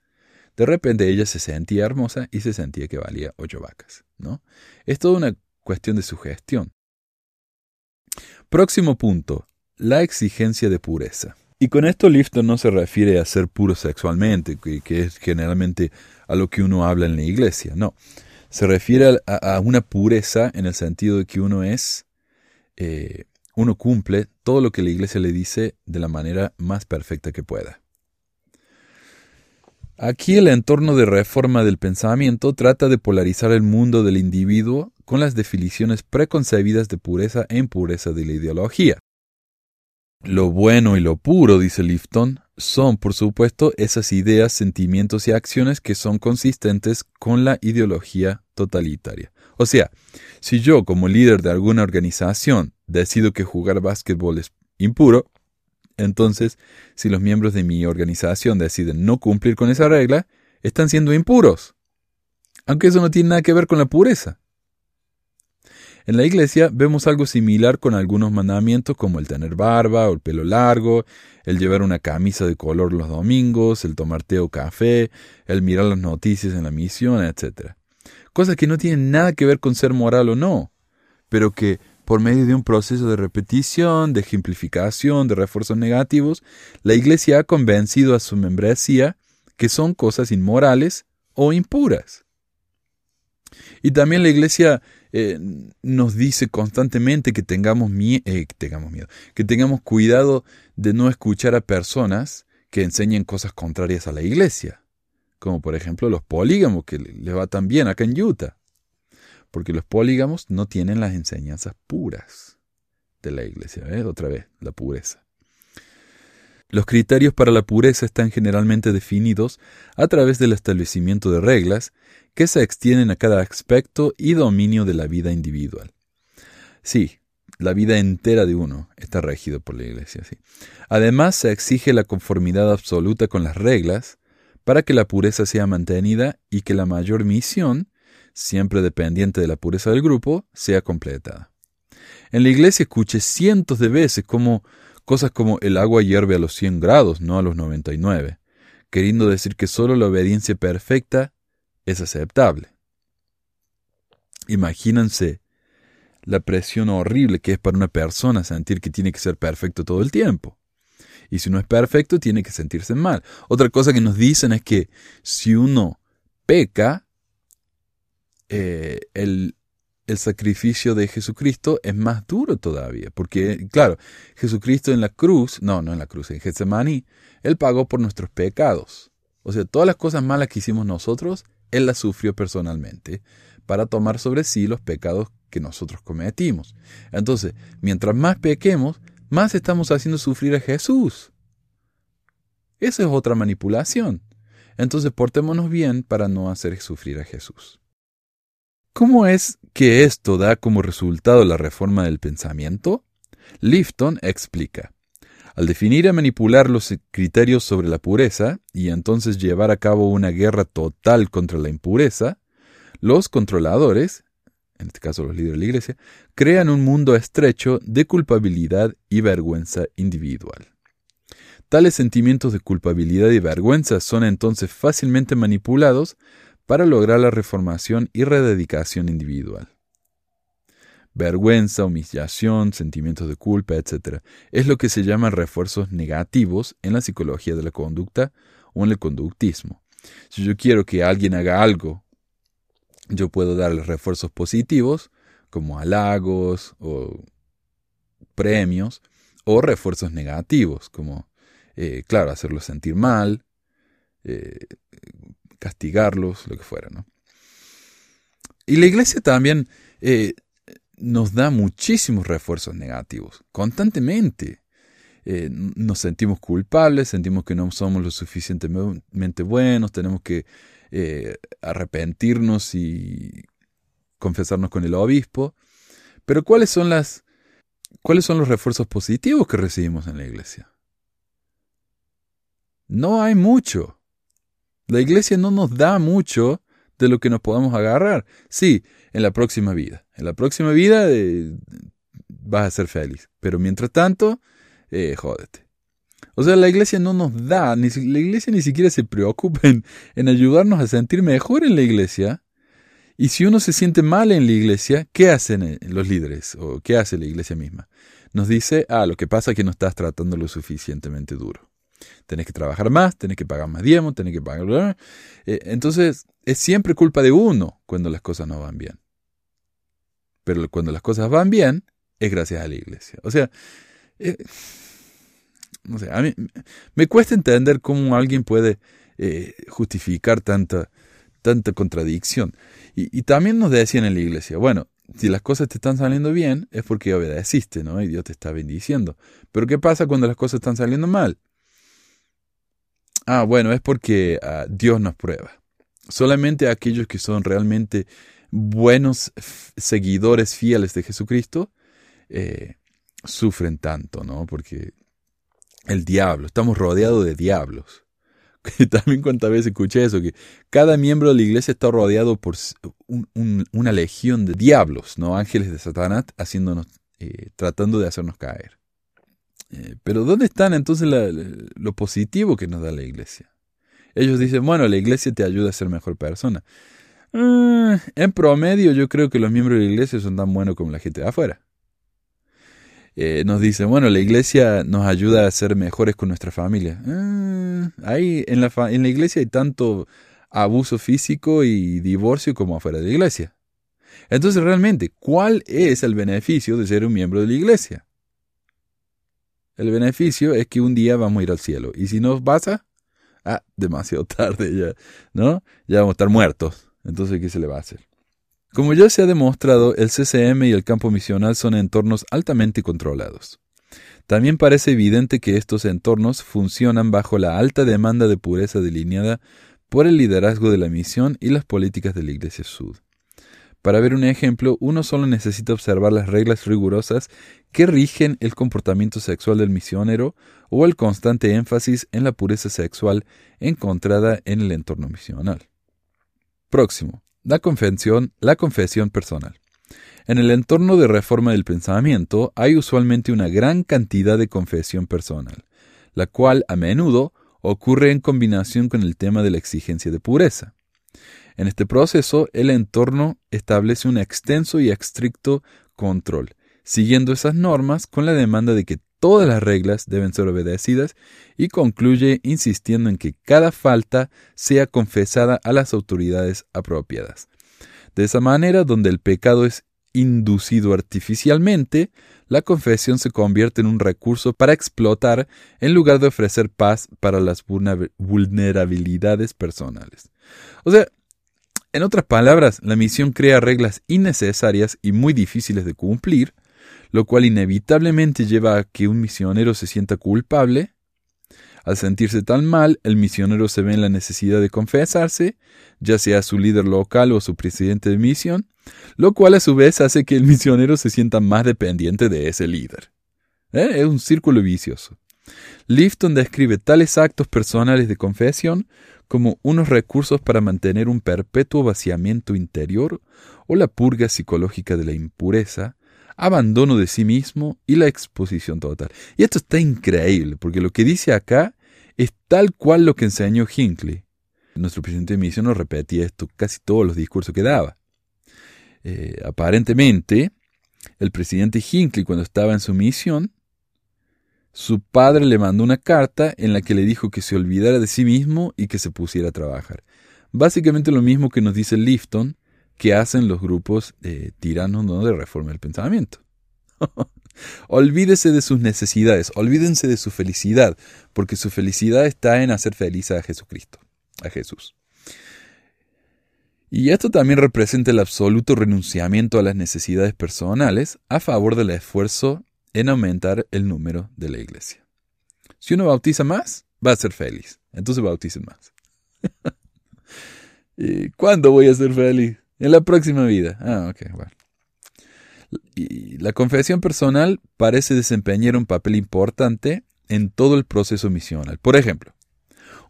de repente ella se sentía hermosa y se sentía que valía ocho vacas, ¿no? Es toda una cuestión de sugestión. Próximo punto, la exigencia de pureza. Y con esto Lifton no se refiere a ser puro sexualmente, que, es generalmente a lo que uno habla en la iglesia, no. Se refiere a, una pureza en el sentido de que uno es, eh, uno cumple todo lo que la iglesia le dice de la manera más perfecta que pueda. Aquí el entorno de reforma del pensamiento trata de polarizar el mundo del individuo con las definiciones preconcebidas de pureza e impureza de la ideología. Lo bueno y lo puro, dice Lifton, son, por supuesto, esas ideas, sentimientos y acciones que son consistentes con la ideología totalitaria. O sea, si yo, como líder de alguna organización, decido que jugar básquetbol es impuro, entonces, si los miembros de mi organización deciden no cumplir con esa regla, están siendo impuros. Aunque eso no tiene nada que ver con la pureza. En la iglesia vemos algo similar con algunos mandamientos como el tener barba o el pelo largo, el llevar una camisa de color los domingos, el tomar té o café, el mirar las noticias en la misión, etc. Cosas que no tienen nada que ver con ser moral o no, pero que por medio de un proceso de repetición, de ejemplificación, de refuerzos negativos, la Iglesia ha convencido a su membresía que son cosas inmorales o impuras. Y también la Iglesia eh, nos dice constantemente que tengamos, eh, miedo, que tengamos cuidado de no escuchar a personas que enseñen cosas contrarias a la iglesia, como por ejemplo los polígamos, que les va tan bien acá en Utah, porque los polígamos no tienen las enseñanzas puras de la iglesia, ¿ves? Otra vez, la pureza. Los criterios para la pureza están generalmente definidos a través del establecimiento de reglas que se extienden a cada aspecto y dominio de la vida individual. Sí, la vida entera de uno está regido por la Iglesia. Además, se exige la conformidad absoluta con las reglas para que la pureza sea mantenida y que la mayor misión, siempre dependiente de la pureza del grupo, sea completada. En la Iglesia escuché cientos de veces Cosas como el agua hierve a los 100 grados, no a los 99, queriendo decir que solo la obediencia perfecta es aceptable. Imagínense la presión horrible que es para una persona sentir que tiene que ser perfecto todo el tiempo. Y si no es perfecto, tiene que sentirse mal. Otra cosa que nos dicen es que si uno peca, eh, el, el sacrificio de Jesucristo es más duro todavía. Porque, claro, Jesucristo en la cruz, no, no en la cruz, en Getsemaní, Él pagó por nuestros pecados. O sea, todas las cosas malas que hicimos nosotros, Él las sufrió personalmente para tomar sobre sí los pecados que nosotros cometimos. Entonces, mientras más pequemos, más estamos haciendo sufrir a Jesús. Esa es otra manipulación. Entonces, portémonos bien para no hacer sufrir a Jesús. ¿Cómo es que esto da como resultado la reforma del pensamiento? Lifton explica. Al definir y manipular los criterios sobre la pureza y entonces llevar a cabo una guerra total contra la impureza, los controladores, en este caso los líderes de la iglesia, crean un mundo estrecho de culpabilidad y vergüenza individual. Tales sentimientos de culpabilidad y vergüenza son entonces fácilmente manipulados para lograr la reformación y rededicación individual. Vergüenza, humillación, sentimientos de culpa, etc. es lo que se llaman refuerzos negativos en la psicología de la conducta o en el conductismo. Si yo quiero que alguien haga algo yo puedo darle refuerzos positivos, como halagos o premios, o refuerzos negativos, como, eh, claro, hacerlos sentir mal, eh, castigarlos, lo que fuera, ¿no? Y la iglesia también eh, nos da muchísimos refuerzos negativos, constantemente. nos sentimos culpables, sentimos que no somos lo suficientemente buenos, tenemos que eh, arrepentirnos y confesarnos con el obispo. Pero ¿cuáles son las cuáles son los refuerzos positivos que recibimos en la iglesia? No hay mucho. La iglesia no nos da mucho de lo que nos podamos agarrar. Sí, en la próxima vida. En la próxima vida eh, vas a ser feliz. Pero mientras tanto, eh, jódete. O sea, la iglesia no nos da, ni, la iglesia ni siquiera se preocupa en, ayudarnos a sentir mejor en la iglesia. Y si uno se siente mal en la iglesia, ¿qué hacen eh, los líderes? ¿O qué hace la iglesia misma? Nos dice, ah, lo que pasa es que no estás tratando lo suficientemente duro. Tenés que trabajar más, tenés que pagar más diezmo, tenés que pagar... Eh, entonces, es siempre culpa de uno cuando las cosas no van bien. Pero cuando las cosas van bien, es gracias a la iglesia. O sea, eh, no sé, a mí me cuesta entender cómo alguien puede eh, justificar tanta, tanta contradicción. Y, también nos decían en la iglesia, bueno, si las cosas te están saliendo bien, es porque obedeciste, ¿no? Y Dios te está bendiciendo. Pero ¿qué pasa cuando las cosas están saliendo mal? Ah, bueno, es porque ah, Dios nos prueba. Solamente aquellos que son realmente buenos seguidores fieles de Jesucristo eh, sufren tanto, ¿no? Porque el diablo, estamos rodeados de diablos. También cuántas veces escuché eso, que cada miembro de la iglesia está rodeado por una legión de diablos, ¿no? Ángeles de Satanás, haciéndonos, eh, tratando de hacernos caer. Eh, pero ¿dónde están entonces lo positivo que nos da la iglesia? Ellos dicen, bueno, la iglesia te ayuda a ser mejor persona. Mm, en promedio yo creo que los miembros de la iglesia son tan buenos como la gente de afuera. Eh, nos dice, bueno, la iglesia nos ayuda a ser mejores con nuestra familia. En la, en la iglesia hay tanto abuso físico y divorcio como afuera de la iglesia. Entonces, realmente, ¿cuál es el beneficio de ser un miembro de la iglesia? El beneficio es que un día vamos a ir al cielo. Y si nos pasa, ah, demasiado tarde ya, ¿no? Ya vamos a estar muertos. Entonces, ¿qué se le va a hacer? Como ya se ha demostrado, el CCM y el campo misional son entornos altamente controlados. También parece evidente que estos entornos funcionan bajo la alta demanda de pureza delineada por el liderazgo de la misión y las políticas de la Iglesia Sud. Para ver un ejemplo, uno solo necesita observar las reglas rigurosas que rigen el comportamiento sexual del misionero o el constante énfasis en la pureza sexual encontrada en el entorno misional. Próximo. La confesión, la confesión personal. En el entorno de reforma del pensamiento hay usualmente una gran cantidad de confesión personal, la cual a menudo ocurre en combinación con el tema de la exigencia de pureza. En este proceso, el entorno establece un extenso y estricto control, siguiendo esas normas con la demanda de que todas las reglas deben ser obedecidas y concluye insistiendo en que cada falta sea confesada a las autoridades apropiadas. De esa manera, donde el pecado es inducido artificialmente, la confesión se convierte en un recurso para explotar en lugar de ofrecer paz para las vulnerabilidades personales. O sea, en otras palabras, la misión crea reglas innecesarias y muy difíciles de cumplir, lo cual inevitablemente lleva a que un misionero se sienta culpable. Al sentirse tan mal, el misionero se ve en la necesidad de confesarse, ya sea a su líder local o a su presidente de misión, lo cual a su vez hace que el misionero se sienta más dependiente de ese líder. ¿Eh? Es un círculo vicioso. Lifton describe tales actos personales de confesión como unos recursos para mantener un perpetuo vaciamiento interior o la purga psicológica de la impureza, abandono de sí mismo y la exposición total. Y esto está increíble, porque lo que dice acá es tal cual lo que enseñó Hinckley. Nuestro presidente de misión nos repetía esto casi todos los discursos que daba. Eh, aparentemente, el presidente Hinckley, cuando estaba en su misión, su padre le mandó una carta en la que le dijo que se olvidara de sí mismo y que se pusiera a trabajar. Básicamente lo mismo que nos dice Lifton que hacen los grupos tiranos ¿no? de reforma del pensamiento. Olvídese de sus necesidades, olvídense de su felicidad, porque su felicidad está en hacer feliz a Jesucristo, a Jesús. Y esto también representa el absoluto renunciamiento a las necesidades personales a favor del esfuerzo en aumentar el número de la iglesia. Si uno bautiza más, va a ser feliz. Entonces bauticen más. ¿Y ¿Cuándo voy a ser feliz? En la próxima vida. Ah, ok, bueno. La confesión personal parece desempeñar un papel importante en todo el proceso misional. Por ejemplo,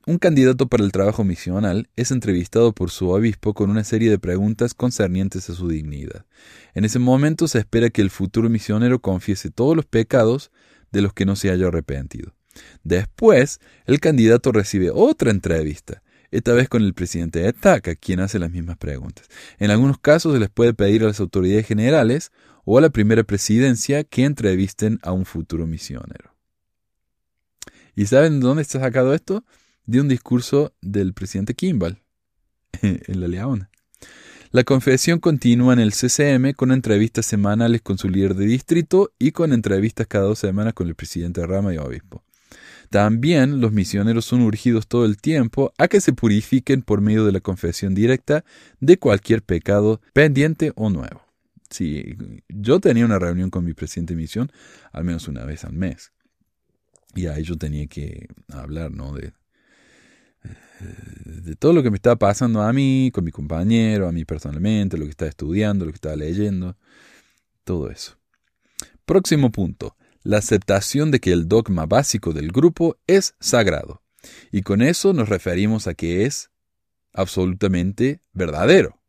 un candidato para el trabajo misional es entrevistado por su obispo con una serie de preguntas concernientes a su dignidad. En ese momento se espera que el futuro misionero confiese todos los pecados de los que no se haya arrepentido. Después, el candidato recibe otra entrevista, esta vez con el presidente de TACA, quien hace las mismas preguntas. En algunos casos se les puede pedir a las autoridades generales o a la primera presidencia que entrevisten a un futuro misionero. ¿Y saben dónde está sacado esto? De un discurso del presidente Kimball en La Leona. La confesión continúa en el CCM con entrevistas semanales con su líder de distrito y con entrevistas cada dos semanas con el presidente Rama y obispo. También los misioneros son urgidos todo el tiempo a que se purifiquen por medio de la confesión directa de cualquier pecado pendiente o nuevo. Sí, yo tenía una reunión con mi presidente de misión al menos una vez al mes. Y ahí yo tenía que hablar, ¿no? De, de todo lo que me estaba pasando a mí, con mi compañero, a mí personalmente, lo que estaba estudiando, lo que estaba leyendo, todo eso. Próximo punto la aceptación de que el dogma básico del grupo es sagrado. Y con eso nos referimos a que es absolutamente verdadero.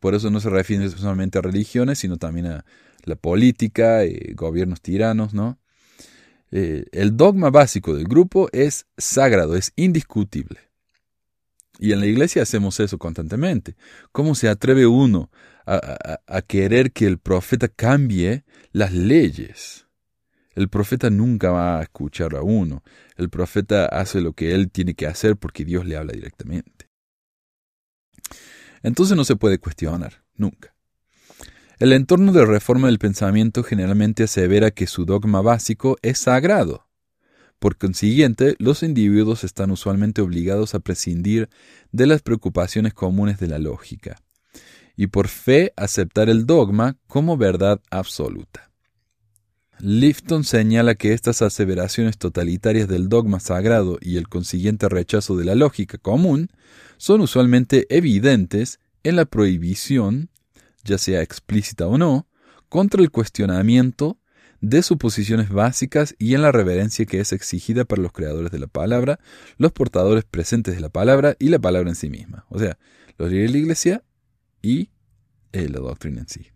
Por eso no se refiere solamente a religiones, sino también a la política, eh, gobiernos tiranos, ¿no? Eh, el dogma básico del grupo es sagrado, es indiscutible. Y en la iglesia hacemos eso constantemente. ¿Cómo se atreve uno a querer que el profeta cambie las leyes? El profeta nunca va a escuchar a uno. El profeta hace lo que él tiene que hacer porque Dios le habla directamente. Entonces no se puede cuestionar, nunca. El entorno de reforma del pensamiento generalmente asevera que su dogma básico es sagrado. Por consiguiente, los individuos están usualmente obligados a prescindir de las preocupaciones comunes de la lógica, y por fe aceptar el dogma como verdad absoluta. Lifton señala que estas aseveraciones totalitarias del dogma sagrado y el consiguiente rechazo de la lógica común son usualmente evidentes en la prohibición, ya sea explícita o no, contra el cuestionamiento de suposiciones básicas y en la reverencia que es exigida para los creadores de la palabra, los portadores presentes de la palabra y la palabra en sí misma, o sea, los líderes de la iglesia y eh, la doctrina en sí.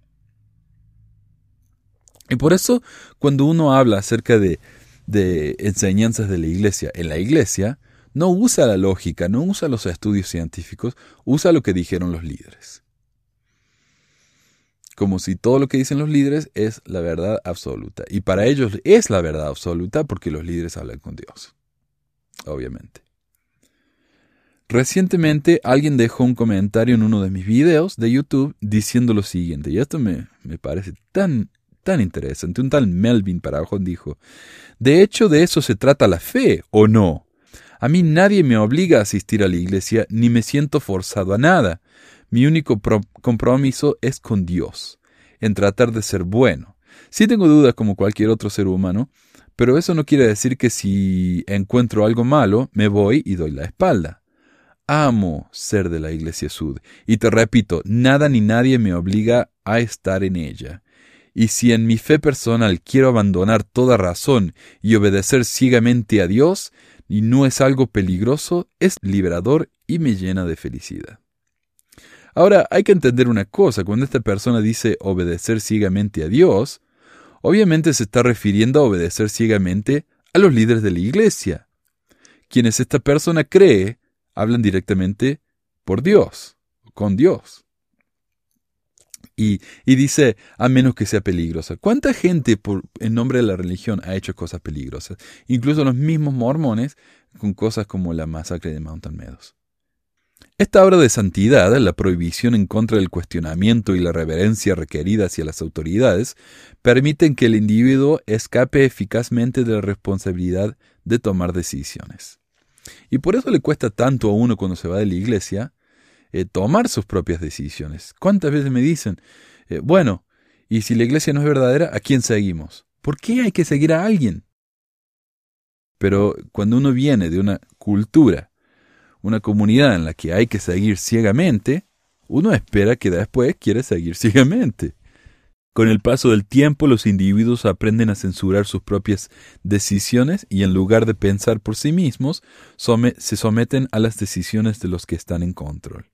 Y por eso, cuando uno habla acerca de, de enseñanzas de la iglesia en la iglesia, no usa la lógica, no usa los estudios científicos, usa lo que dijeron los líderes. Como si todo lo que dicen los líderes es la verdad absoluta. Y para ellos es la verdad absoluta porque los líderes hablan con Dios. Obviamente. Recientemente alguien dejó un comentario en uno de mis videos de YouTube diciendo lo siguiente, y esto me, me parece tan, tan interesante. Un tal Melvin Parajon dijo, de hecho de eso se trata la fe, ¿o no? A mí nadie me obliga a asistir a la iglesia ni me siento forzado a nada. Mi único compromiso es con Dios, en tratar de ser bueno. Sí tengo dudas como cualquier otro ser humano, pero eso no quiere decir que si encuentro algo malo, me voy y doy la espalda. Amo ser de la Iglesia Sud, y te repito, nada ni nadie me obliga a estar en ella. Y si en mi fe personal quiero abandonar toda razón y obedecer ciegamente a Dios, y no es algo peligroso, es liberador y me llena de felicidad. Ahora, hay que entender una cosa, cuando esta persona dice obedecer ciegamente a Dios, obviamente se está refiriendo a obedecer ciegamente a los líderes de la iglesia. Quienes esta persona cree hablan directamente por Dios, con Dios. Y, dice, a menos que sea peligrosa. ¿Cuánta gente por, en nombre de la religión ha hecho cosas peligrosas? Incluso los mismos mormones con cosas como la masacre de Mountain Meadows. Esta obra de santidad, la prohibición en contra del cuestionamiento y la reverencia requerida hacia las autoridades, permiten que el individuo escape eficazmente de la responsabilidad de tomar decisiones. Y por eso le cuesta tanto a uno cuando se va de la iglesia, eh, tomar sus propias decisiones. ¿Cuántas veces me dicen, eh, bueno, y si la iglesia no es verdadera, ¿a quién seguimos? ¿Por qué hay que seguir a alguien? Pero cuando uno viene de una cultura, una comunidad en la que hay que seguir ciegamente, uno espera que después quiere seguir ciegamente. Con el paso del tiempo los individuos aprenden a censurar sus propias decisiones y en lugar de pensar por sí mismos, se someten a las decisiones de los que están en control.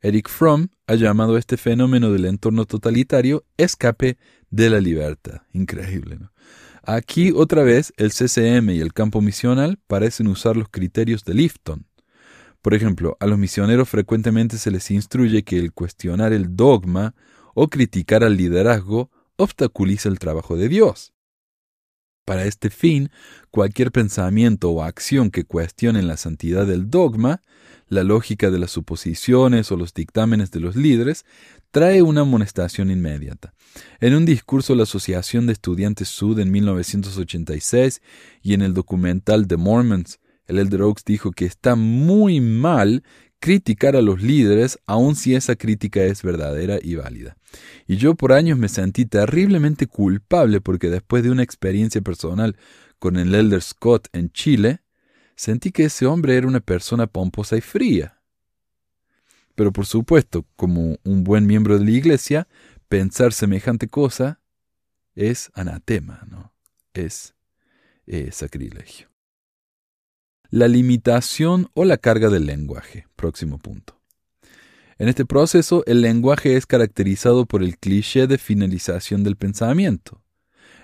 Eric Fromm ha llamado este fenómeno del entorno totalitario escape de la libertad. Increíble, ¿no? Aquí otra vez el CCM y el campo misional parecen usar los criterios de Lifton. Por ejemplo, a los misioneros frecuentemente se les instruye que el cuestionar el dogma o criticar al liderazgo obstaculiza el trabajo de Dios. Para este fin, cualquier pensamiento o acción que cuestione la santidad del dogma la lógica de las suposiciones o los dictámenes de los líderes, trae una amonestación inmediata. En un discurso la Asociación de Estudiantes Sud en 1986 y en el documental The Mormons, el Elder Oaks dijo que está muy mal criticar a los líderes aun si esa crítica es verdadera y válida. Y yo por años me sentí terriblemente culpable porque después de una experiencia personal con el Elder Scott en Chile, sentí que ese hombre era una persona pomposa y fría. Pero por supuesto, como un buen miembro de la iglesia, pensar semejante cosa es anatema, ¿no? Es eh, sacrilegio. La limitación o la carga del lenguaje. Próximo punto. En este proceso, el lenguaje es caracterizado por el cliché de finalización del pensamiento.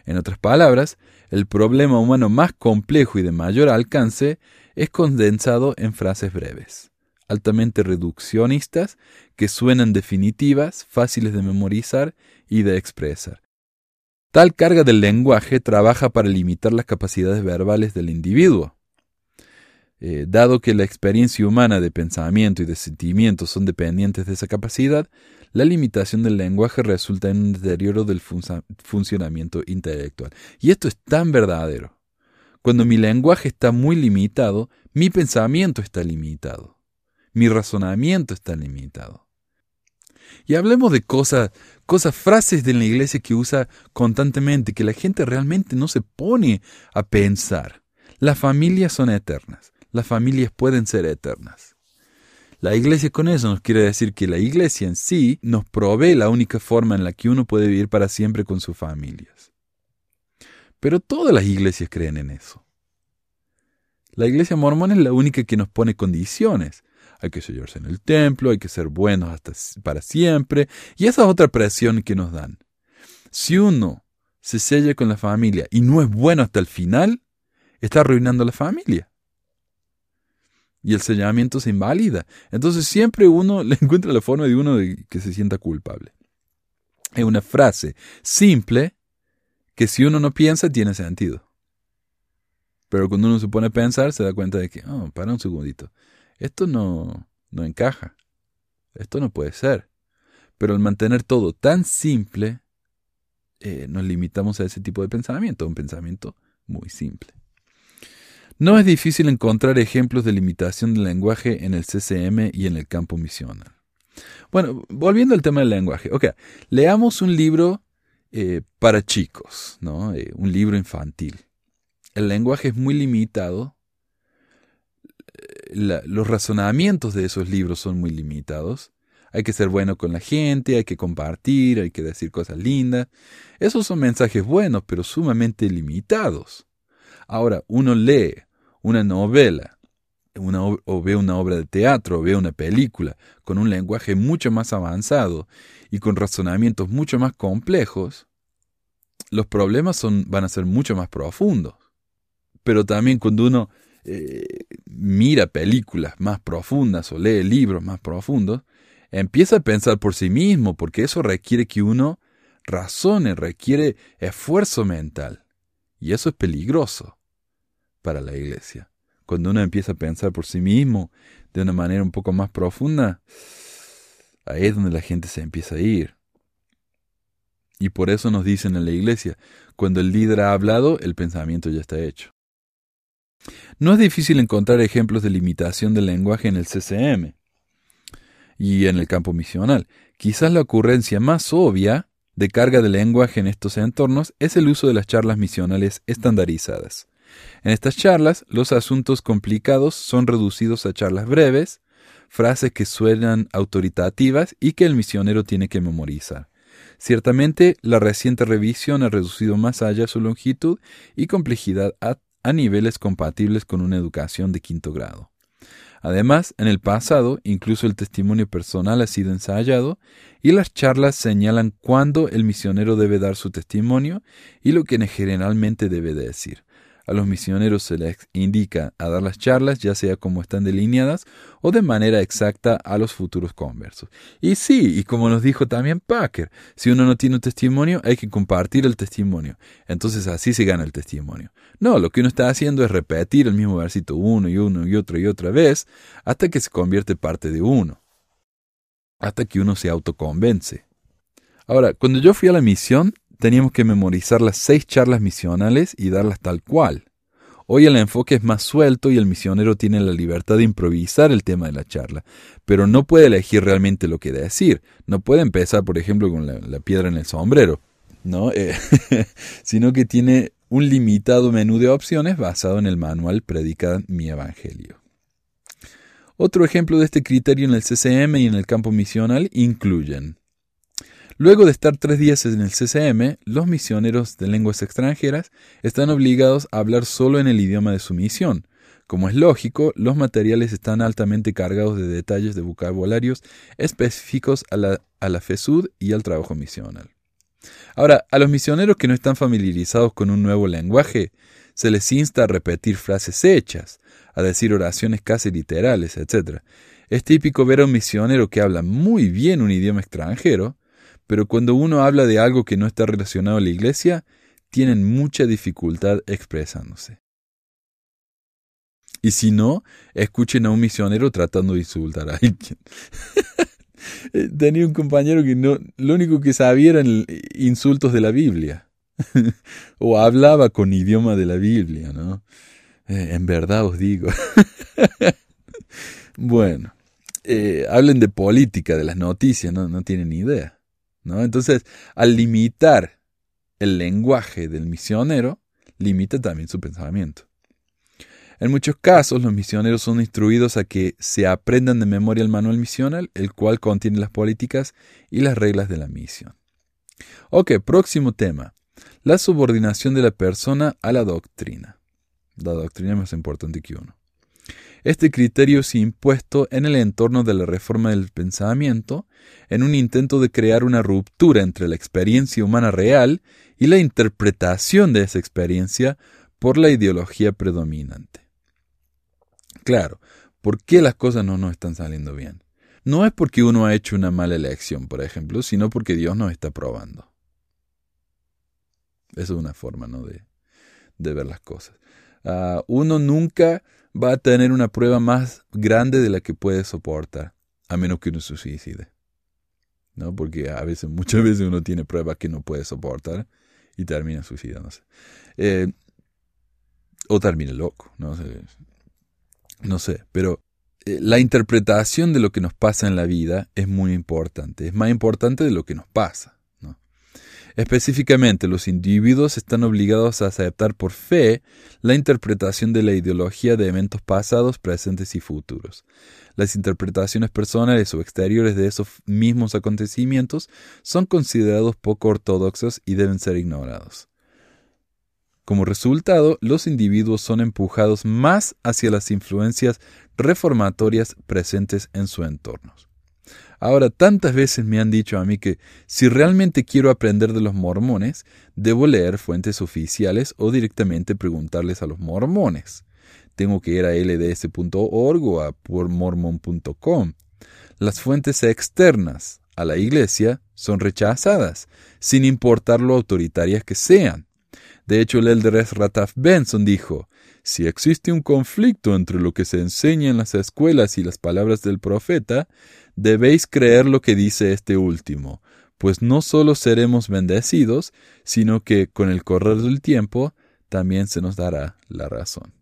En otras palabras, el problema humano más complejo y de mayor alcance es condensado en frases breves, altamente reduccionistas, que suenan definitivas, fáciles de memorizar y de expresar. Tal carga del lenguaje trabaja para limitar las capacidades verbales del individuo. Eh, dado que la experiencia humana de pensamiento y de sentimiento son dependientes de esa capacidad, la limitación del lenguaje resulta en un deterioro del funcionamiento intelectual. Y esto es tan verdadero. Cuando mi lenguaje está muy limitado, mi pensamiento está limitado. Mi razonamiento está limitado. Y hablemos de cosas, cosas, frases de la iglesia que usa constantemente, que la gente realmente no se pone a pensar. Las familias son eternas las familias pueden ser eternas. La iglesia con eso nos quiere decir que la iglesia en sí nos provee la única forma en la que uno puede vivir para siempre con sus familias. Pero todas las iglesias creen en eso. La iglesia mormona es la única que nos pone condiciones. Hay que sellarse en el templo, hay que ser buenos hasta para siempre, y esa es otra presión que nos dan. Si uno se sella con la familia y no es bueno hasta el final, está arruinando la familia. Y el sellamiento se invalida. Entonces siempre uno le encuentra la forma de uno de que se sienta culpable. Es una frase simple que si uno no piensa tiene sentido. Pero cuando uno se pone a pensar se da cuenta de que, oh, para un segundito, esto no, no encaja. Esto no puede ser. Pero al mantener todo tan simple, eh, nos limitamos a ese tipo de pensamiento, un pensamiento muy simple. No es difícil encontrar ejemplos de limitación del lenguaje en el CCM y en el campo misional. Bueno, volviendo al tema del lenguaje. Ok, leamos un libro eh, para chicos, ¿no? Eh, un libro infantil. El lenguaje es muy limitado. los razonamientos de esos libros son muy limitados hay que ser bueno con la gente, hay que compartir, hay que decir cosas lindas. Esos son mensajes buenos, pero sumamente limitados. Ahora, uno lee una novela, o ve una obra de teatro, o ve una película, con un lenguaje mucho más avanzado y con razonamientos mucho más complejos, los problemas son, van a ser mucho más profundos. Pero también cuando uno eh, mira películas más profundas o lee libros más profundos, empieza a pensar por sí mismo, porque eso requiere que uno razone, requiere esfuerzo mental. Y eso es peligroso para la iglesia. Cuando uno empieza a pensar por sí mismo de una manera un poco más profunda, ahí es donde la gente se empieza a ir. Y por eso nos dicen en la iglesia, cuando el líder ha hablado, el pensamiento ya está hecho. No es difícil encontrar ejemplos de limitación del lenguaje en el CCM y en el campo misional. Quizás la ocurrencia más obvia de carga de lenguaje en estos entornos es el uso de las charlas misionales estandarizadas. En estas charlas, los asuntos complicados son reducidos a charlas breves, frases que suenan autoritativas y que el misionero tiene que memorizar. Ciertamente, la reciente revisión ha reducido más allá su longitud y complejidad a, niveles compatibles con una educación de quinto grado. Además, en el pasado, incluso el testimonio personal ha sido ensayado y las charlas señalan cuándo el misionero debe dar su testimonio y lo que generalmente debe decir. A los misioneros se les indica a dar las charlas, ya sea como están delineadas o de manera exacta a los futuros conversos. Y sí, y como nos dijo también Packer, si uno no tiene un testimonio, hay que compartir el testimonio. Entonces así se gana el testimonio. No, lo que uno está haciendo es repetir el mismo versito uno y uno y otra y otra vez hasta que se convierte parte de uno. Hasta que uno se autoconvence. Ahora, cuando yo fui a la misión, teníamos que memorizar las seis charlas misionales y darlas tal cual. Hoy el enfoque es más suelto y el misionero tiene la libertad de improvisar el tema de la charla, pero no puede elegir realmente lo que decir. No puede empezar, por ejemplo, con la, piedra en el sombrero, ¿no? Eh, sino que tiene un limitado menú de opciones basado en el manual Predica mi Evangelio. Otro ejemplo de este criterio en el CCM y en el campo misional incluyen Luego de estar tres días en el CCM, los misioneros de lenguas extranjeras están obligados a hablar solo en el idioma de su misión. Como es lógico, los materiales están altamente cargados de detalles de vocabularios específicos a la, a la FESUD y al trabajo misional. Ahora, a los misioneros que no están familiarizados con un nuevo lenguaje, se les insta a repetir frases hechas, a decir oraciones casi literales, etc. Es típico ver a un misionero que habla muy bien un idioma extranjero, pero cuando uno habla de algo que no está relacionado a la iglesia, tienen mucha dificultad expresándose. Y si no, escuchen a un misionero tratando de insultar a alguien. Tenía un compañero que no, lo único que sabía eran insultos de la Biblia. o hablaba con idioma de la Biblia, ¿no? Eh, en verdad os digo. bueno, eh, hablen de política, de las noticias, no, no tienen ni idea. Entonces, al limitar el lenguaje del misionero, limita también su pensamiento. En muchos casos, los misioneros son instruidos a que se aprendan de memoria el manual misional, el cual contiene las políticas y las reglas de la misión. Ok, próximo tema. La subordinación de la persona a la doctrina. La doctrina es más importante que uno. Este criterio se impuesto en el entorno de la reforma del pensamiento, en un intento de crear una ruptura entre la experiencia humana real y la interpretación de esa experiencia por la ideología predominante. Claro, ¿por qué las cosas no nos están saliendo bien? No es porque uno ha hecho una mala elección, por ejemplo, sino porque Dios nos está probando. Esa es una forma ¿no? de, ver las cosas. Ah, uno nunca va a tener una prueba más grande de la que puede soportar, a menos que uno se suicide. ¿No? Porque a veces, muchas veces uno tiene pruebas que no puede soportar y termina suicidándose. Eh, o termina loco, no sé. No sé, pero eh, la interpretación de lo que nos pasa en la vida es muy importante. Es más importante de lo que nos pasa. Específicamente, los individuos están obligados a aceptar por fe la interpretación de la ideología de eventos pasados, presentes y futuros. Las interpretaciones personales o exteriores de esos mismos acontecimientos son considerados poco ortodoxos y deben ser ignorados. Como resultado, los individuos son empujados más hacia las influencias reformatorias presentes en su entorno. Ahora, tantas veces me han dicho a mí que si realmente quiero aprender de los mormones, debo leer fuentes oficiales o directamente preguntarles a los mormones. Tengo que ir a lds.org o a mormon.com. Las fuentes externas a la iglesia son rechazadas, sin importar lo autoritarias que sean. De hecho, el elder Rataf Benson dijo, si existe un conflicto entre lo que se enseña en las escuelas y las palabras del profeta, debéis creer lo que dice este último, pues no solo seremos bendecidos, sino que con el correr del tiempo también se nos dará la razón.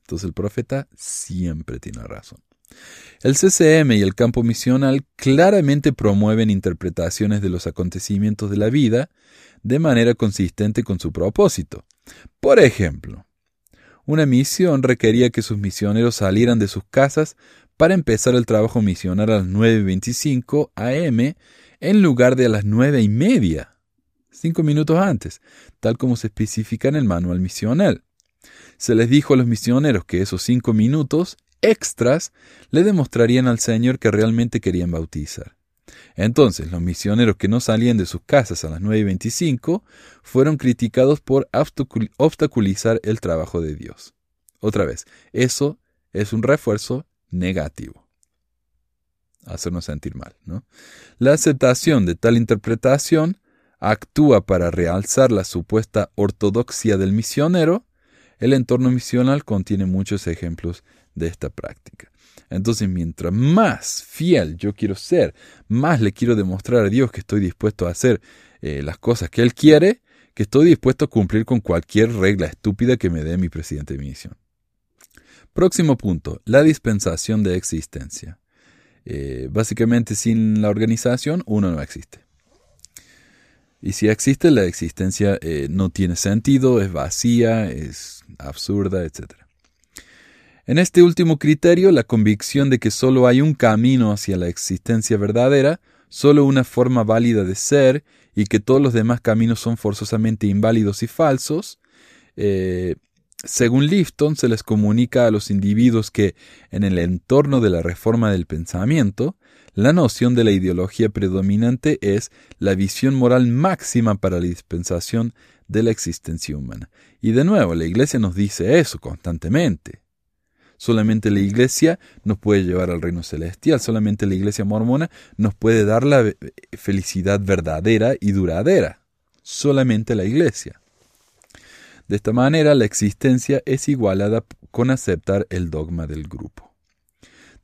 Entonces el profeta siempre tiene razón. El CCM y el campo misional claramente promueven interpretaciones de los acontecimientos de la vida de manera consistente con su propósito. Por ejemplo, una misión requería que sus misioneros salieran de sus casas para empezar el trabajo misionar a las 9.25 am en lugar de a las nueve y media, cinco minutos antes, tal como se especifica en el manual misional. Se les dijo a los misioneros que esos cinco minutos extras le demostrarían al Señor que realmente querían bautizar. Entonces, los misioneros que no salían de sus casas a las 9.25 fueron criticados por obstaculizar el trabajo de Dios. Otra vez, eso es un refuerzo negativo. Hacernos sentir mal. ¿no? La aceptación de tal interpretación actúa para realzar la supuesta ortodoxia del misionero. El entorno misional contiene muchos ejemplos de esta práctica. Entonces, mientras más fiel yo quiero ser, más le quiero demostrar a Dios que estoy dispuesto a hacer eh, las cosas que Él quiere, que estoy dispuesto a cumplir con cualquier regla estúpida que me dé mi presidente de misión. Próximo punto, la dispensación de existencia. Eh, básicamente sin la organización uno no existe. Y si existe, la existencia eh, no tiene sentido, es vacía, es absurda, etc. En este último criterio, la convicción de que solo hay un camino hacia la existencia verdadera, solo una forma válida de ser y que todos los demás caminos son forzosamente inválidos y falsos, eh, según Lifton, se les comunica a los individuos que, en el entorno de la reforma del pensamiento, la noción de la ideología predominante es la visión moral máxima para la dispensación de la existencia humana. Y de nuevo, la Iglesia nos dice eso constantemente. Solamente la Iglesia nos puede llevar al reino celestial, solamente la Iglesia mormona nos puede dar la felicidad verdadera y duradera. Solamente la Iglesia. De esta manera, la existencia es igualada con aceptar el dogma del grupo.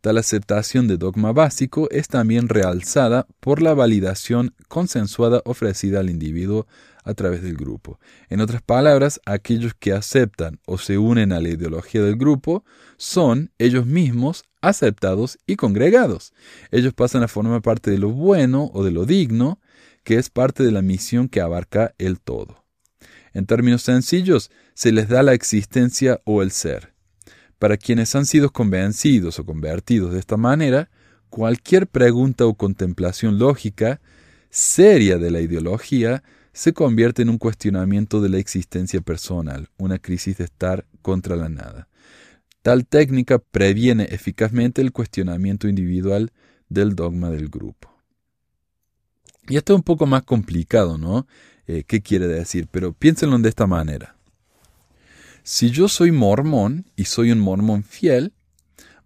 Tal aceptación de dogma básico es también realzada por la validación consensuada ofrecida al individuo a través del grupo. En otras palabras, aquellos que aceptan o se unen a la ideología del grupo son ellos mismos aceptados y congregados. Ellos pasan a formar parte de lo bueno o de lo digno, que es parte de la misión que abarca el todo. En términos sencillos, se les da la existencia o el ser. Para quienes han sido convencidos o convertidos de esta manera, cualquier pregunta o contemplación lógica seria de la ideología se convierte en un cuestionamiento de la existencia personal, una crisis de estar contra la nada. Tal técnica previene eficazmente el cuestionamiento individual del dogma del grupo. Y esto es un poco más complicado, ¿no? Eh, ¿Qué quiere decir? Pero piénsenlo de esta manera. Si yo soy mormón y soy un mormón fiel,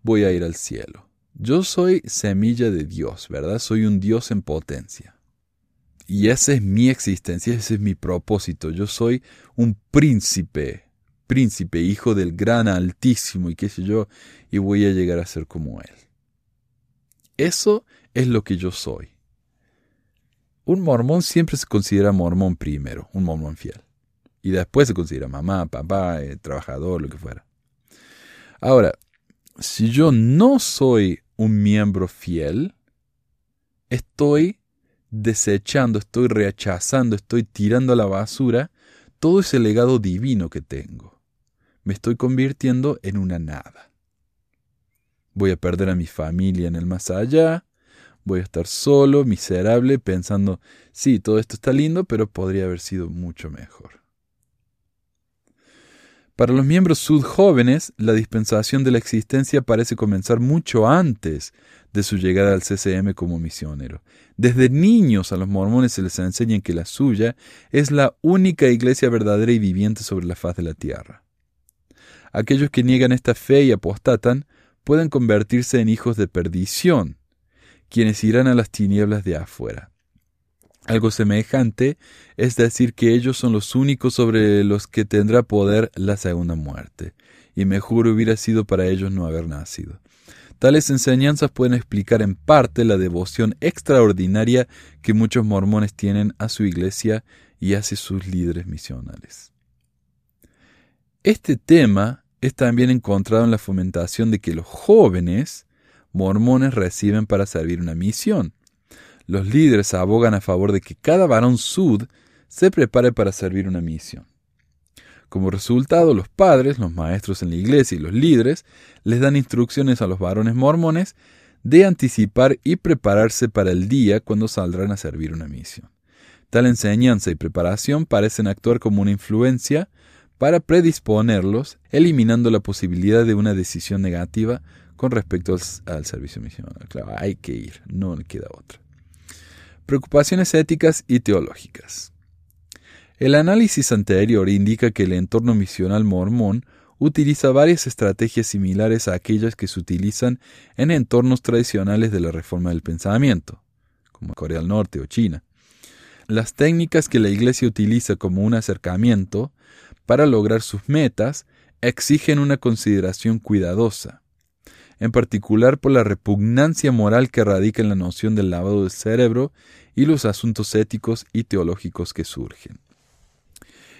voy a ir al cielo. Yo soy semilla de Dios, ¿verdad? Soy un Dios en potencia. Y esa es mi existencia, ese es mi propósito. Yo soy un príncipe, príncipe, hijo del gran altísimo y qué sé yo, y voy a llegar a ser como él. Eso es lo que yo soy. Un mormón siempre se considera mormón primero, un mormón fiel. Y después se considera mamá, papá, eh, trabajador, lo que fuera. Ahora, si yo no soy un miembro fiel, estoy desechando, estoy rechazando, estoy tirando a la basura todo ese legado divino que tengo. Me estoy convirtiendo en una nada. Voy a perder a mi familia en el más allá, voy a estar solo, miserable, pensando, sí, todo esto está lindo, pero podría haber sido mucho mejor. Para los miembros sud jóvenes, la dispensación de la existencia parece comenzar mucho antes de su llegada al CCM como misionero. Desde niños a los mormones se les enseña que la suya es la única iglesia verdadera y viviente sobre la faz de la tierra. Aquellos que niegan esta fe y apostatan pueden convertirse en hijos de perdición, quienes irán a las tinieblas de afuera. Algo semejante es decir que ellos son los únicos sobre los que tendrá poder la segunda muerte, y mejor hubiera sido para ellos no haber nacido. Tales enseñanzas pueden explicar en parte la devoción extraordinaria que muchos mormones tienen a su iglesia y hacia sus líderes misionales. Este tema es también encontrado en la fomentación de que los jóvenes mormones reciben para servir una misión. Los líderes abogan a favor de que cada varón sud se prepare para servir una misión. Como resultado, los padres, los maestros en la iglesia y los líderes les dan instrucciones a los varones mormones de anticipar y prepararse para el día cuando saldrán a servir una misión. Tal enseñanza y preparación parecen actuar como una influencia para predisponerlos, eliminando la posibilidad de una decisión negativa con respecto al, servicio misional. Claro, hay que ir, no queda otra. Preocupaciones éticas y teológicas. El análisis anterior indica que el entorno misional mormón utiliza varias estrategias similares a aquellas que se utilizan en entornos tradicionales de la reforma del pensamiento, como Corea del Norte o China. Las técnicas que la Iglesia utiliza como un acercamiento para lograr sus metas exigen una consideración cuidadosa, en particular por la repugnancia moral que radica en la noción del lavado del cerebro y los asuntos éticos y teológicos que surgen.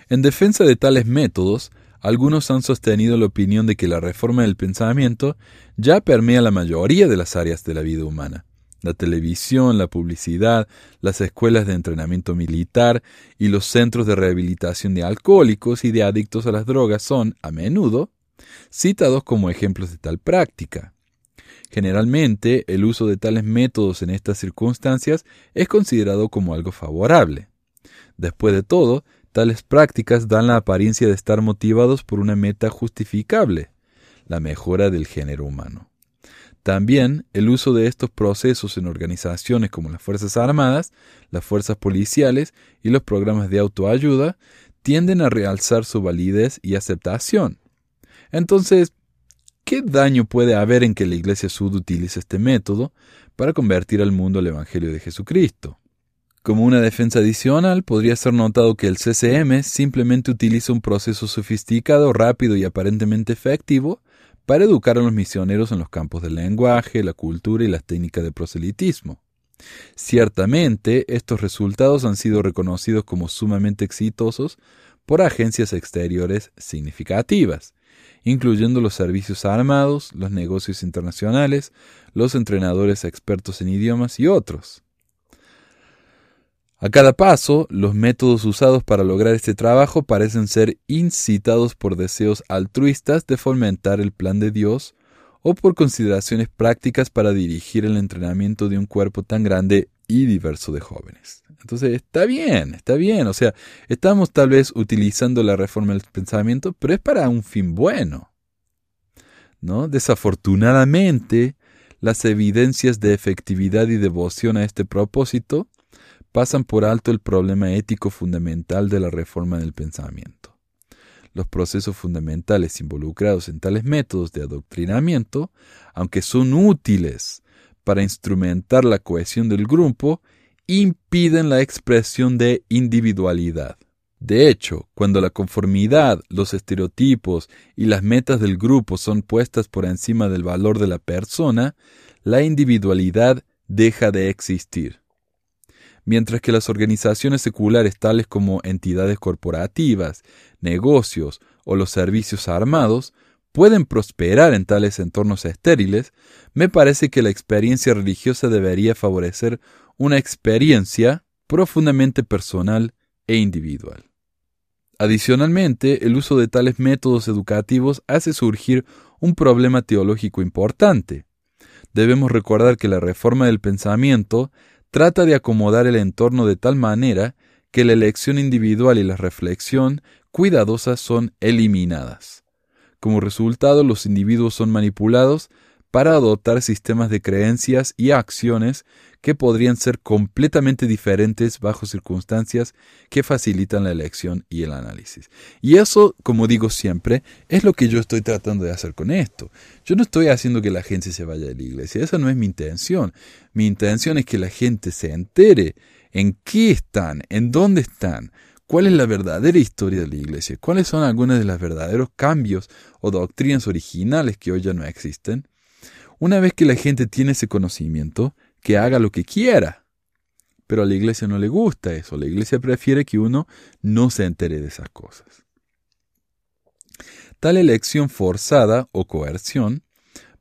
En defensa de tales métodos, algunos han sostenido la opinión de que la reforma del pensamiento ya permea la mayoría de las áreas de la vida humana. La televisión, la publicidad, las escuelas de entrenamiento militar y los centros de rehabilitación de alcohólicos y de adictos a las drogas son, a menudo, citados como ejemplos de tal práctica. Generalmente, el uso de tales métodos en estas circunstancias es considerado como algo favorable. Después de todo, Tales prácticas dan la apariencia de estar motivados por una meta justificable, la mejora del género humano. También el uso de estos procesos en organizaciones como las Fuerzas Armadas, las Fuerzas Policiales y los programas de autoayuda tienden a realzar su validez y aceptación. Entonces, ¿qué daño puede haber en que la Iglesia Sud utilice este método para convertir al mundo al Evangelio de Jesucristo? Como una defensa adicional, podría ser notado que el CCM simplemente utiliza un proceso sofisticado, rápido y aparentemente efectivo para educar a los misioneros en los campos del lenguaje, la cultura y las técnicas de proselitismo. Ciertamente, estos resultados han sido reconocidos como sumamente exitosos por agencias exteriores significativas, incluyendo los servicios armados, los negocios internacionales, los entrenadores expertos en idiomas y otros. A cada paso, los métodos usados para lograr este trabajo parecen ser incitados por deseos altruistas de fomentar el plan de Dios o por consideraciones prácticas para dirigir el entrenamiento de un cuerpo tan grande y diverso de jóvenes. Entonces, está bien, está bien. O sea, estamos tal vez utilizando la reforma del pensamiento, pero es para un fin bueno. ¿no? Desafortunadamente, las evidencias de efectividad y devoción a este propósito pasan por alto el problema ético fundamental de la reforma del pensamiento. Los procesos fundamentales involucrados en tales métodos de adoctrinamiento, aunque son útiles para instrumentar la cohesión del grupo, impiden la expresión de individualidad. De hecho, cuando la conformidad, los estereotipos y las metas del grupo son puestas por encima del valor de la persona, la individualidad deja de existir. Mientras que las organizaciones seculares tales como entidades corporativas, negocios o los servicios armados pueden prosperar en tales entornos estériles, me parece que la experiencia religiosa debería favorecer una experiencia profundamente personal e individual. Adicionalmente, el uso de tales métodos educativos hace surgir un problema teológico importante. Debemos recordar que la reforma del pensamiento trata de acomodar el entorno de tal manera que la elección individual y la reflexión cuidadosa son eliminadas. Como resultado, los individuos son manipulados para adoptar sistemas de creencias y acciones que podrían ser completamente diferentes bajo circunstancias que facilitan la elección y el análisis. Y eso, como digo siempre, es lo que yo estoy tratando de hacer con esto. Yo no estoy haciendo que la gente se vaya de la iglesia, esa no es mi intención. Mi intención es que la gente se entere en qué están, en dónde están, cuál es la verdadera historia de la iglesia, cuáles son algunos de los verdaderos cambios o doctrinas originales que hoy ya no existen. Una vez que la gente tiene ese conocimiento, que haga lo que quiera. Pero a la iglesia no le gusta eso. La iglesia prefiere que uno no se entere de esas cosas. Tal elección forzada o coerción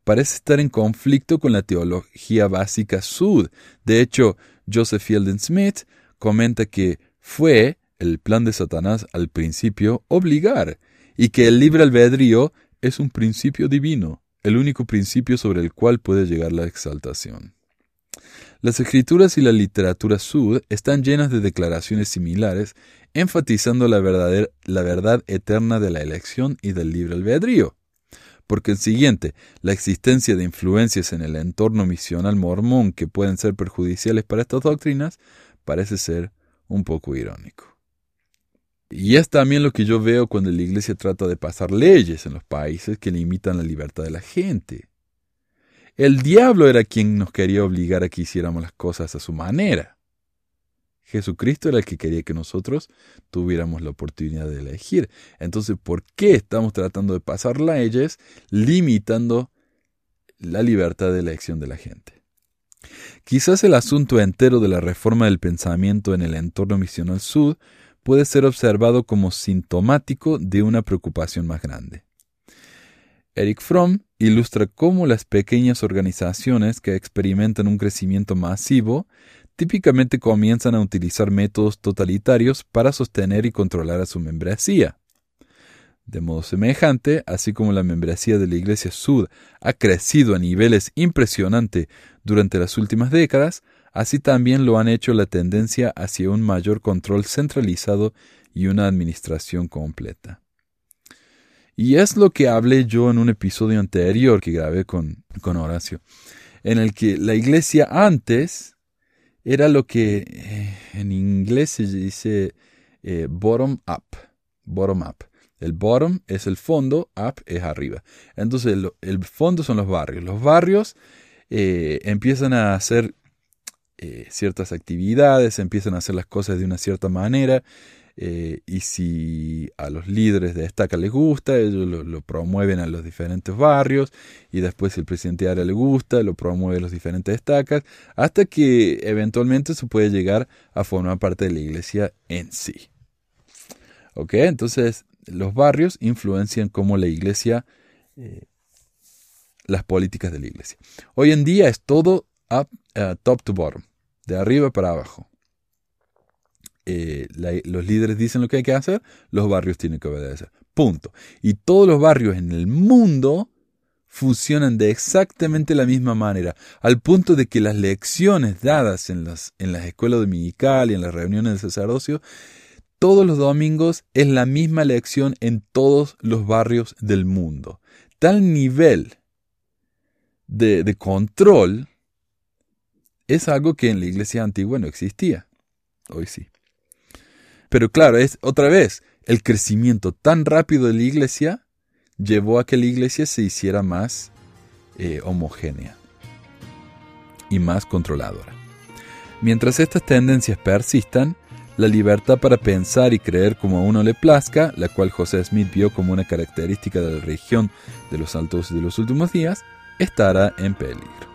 parece estar en conflicto con la teología básica sud. De hecho, Joseph Fielding Smith comenta que fue el plan de Satanás al principio obligar y que el libre albedrío es un principio divino, el único principio sobre el cual puede llegar la exaltación. Las escrituras y la literatura sud están llenas de declaraciones similares, enfatizando la, verdad eterna de la elección y del libre albedrío. Porque el siguiente, la existencia de influencias en el entorno misional mormón que pueden ser perjudiciales para estas doctrinas, parece ser un poco irónico. Y es también lo que yo veo cuando la Iglesia trata de pasar leyes en los países que limitan la libertad de la gente. El diablo era quien nos quería obligar a que hiciéramos las cosas a su manera. Jesucristo era el que quería que nosotros tuviéramos la oportunidad de elegir. Entonces, ¿por qué estamos tratando de pasar leyes limitando la libertad de elección de la gente? Quizás el asunto entero de la reforma del pensamiento en el entorno misional sud puede ser observado como sintomático de una preocupación más grande. Eric Fromm ilustra cómo las pequeñas organizaciones que experimentan un crecimiento masivo típicamente comienzan a utilizar métodos totalitarios para sostener y controlar a su membresía. De modo semejante, así como la membresía de la Iglesia Sud ha crecido a niveles impresionantes durante las últimas décadas, así también lo han hecho la tendencia hacia un mayor control centralizado y una administración completa. Y es lo que hablé yo en un episodio anterior que grabé con, con Horacio, en el que la iglesia antes era lo que eh, en inglés se dice eh, bottom up, bottom up. El bottom es el fondo, up es arriba. Entonces el, fondo son los barrios. Los barrios eh, empiezan a hacer ciertas actividades, empiezan a hacer las cosas de una cierta manera eh, y si a los líderes de estaca les gusta, ellos lo, promueven a los diferentes barrios y después si el presidente de área le gusta, lo promueve a los diferentes estacas, hasta que eventualmente se puede llegar a formar parte de la iglesia en sí. ¿Ok? Entonces los barrios influencian como la iglesia, eh, las políticas de la iglesia. Hoy en día es todo up, uh, top to bottom, de arriba para abajo. Eh, los líderes dicen lo que hay que hacer, los barrios tienen que obedecer. Punto. Y todos los barrios en el mundo funcionan de exactamente la misma manera, al punto de que las lecciones dadas en las, en las escuelas dominicales y en las reuniones de sacerdocio, todos los domingos es la misma lección en todos los barrios del mundo. tal nivel de, de control es algo que en la iglesia antigua no existía. Hoy sí. Pero claro, es otra vez, el crecimiento tan rápido de la iglesia llevó a que la iglesia se hiciera más eh, homogénea y más controladora. Mientras estas tendencias persistan, la libertad para pensar y creer como a uno le plazca, la cual José Smith vio como una característica de la religión de los altos de los últimos días, estará en peligro.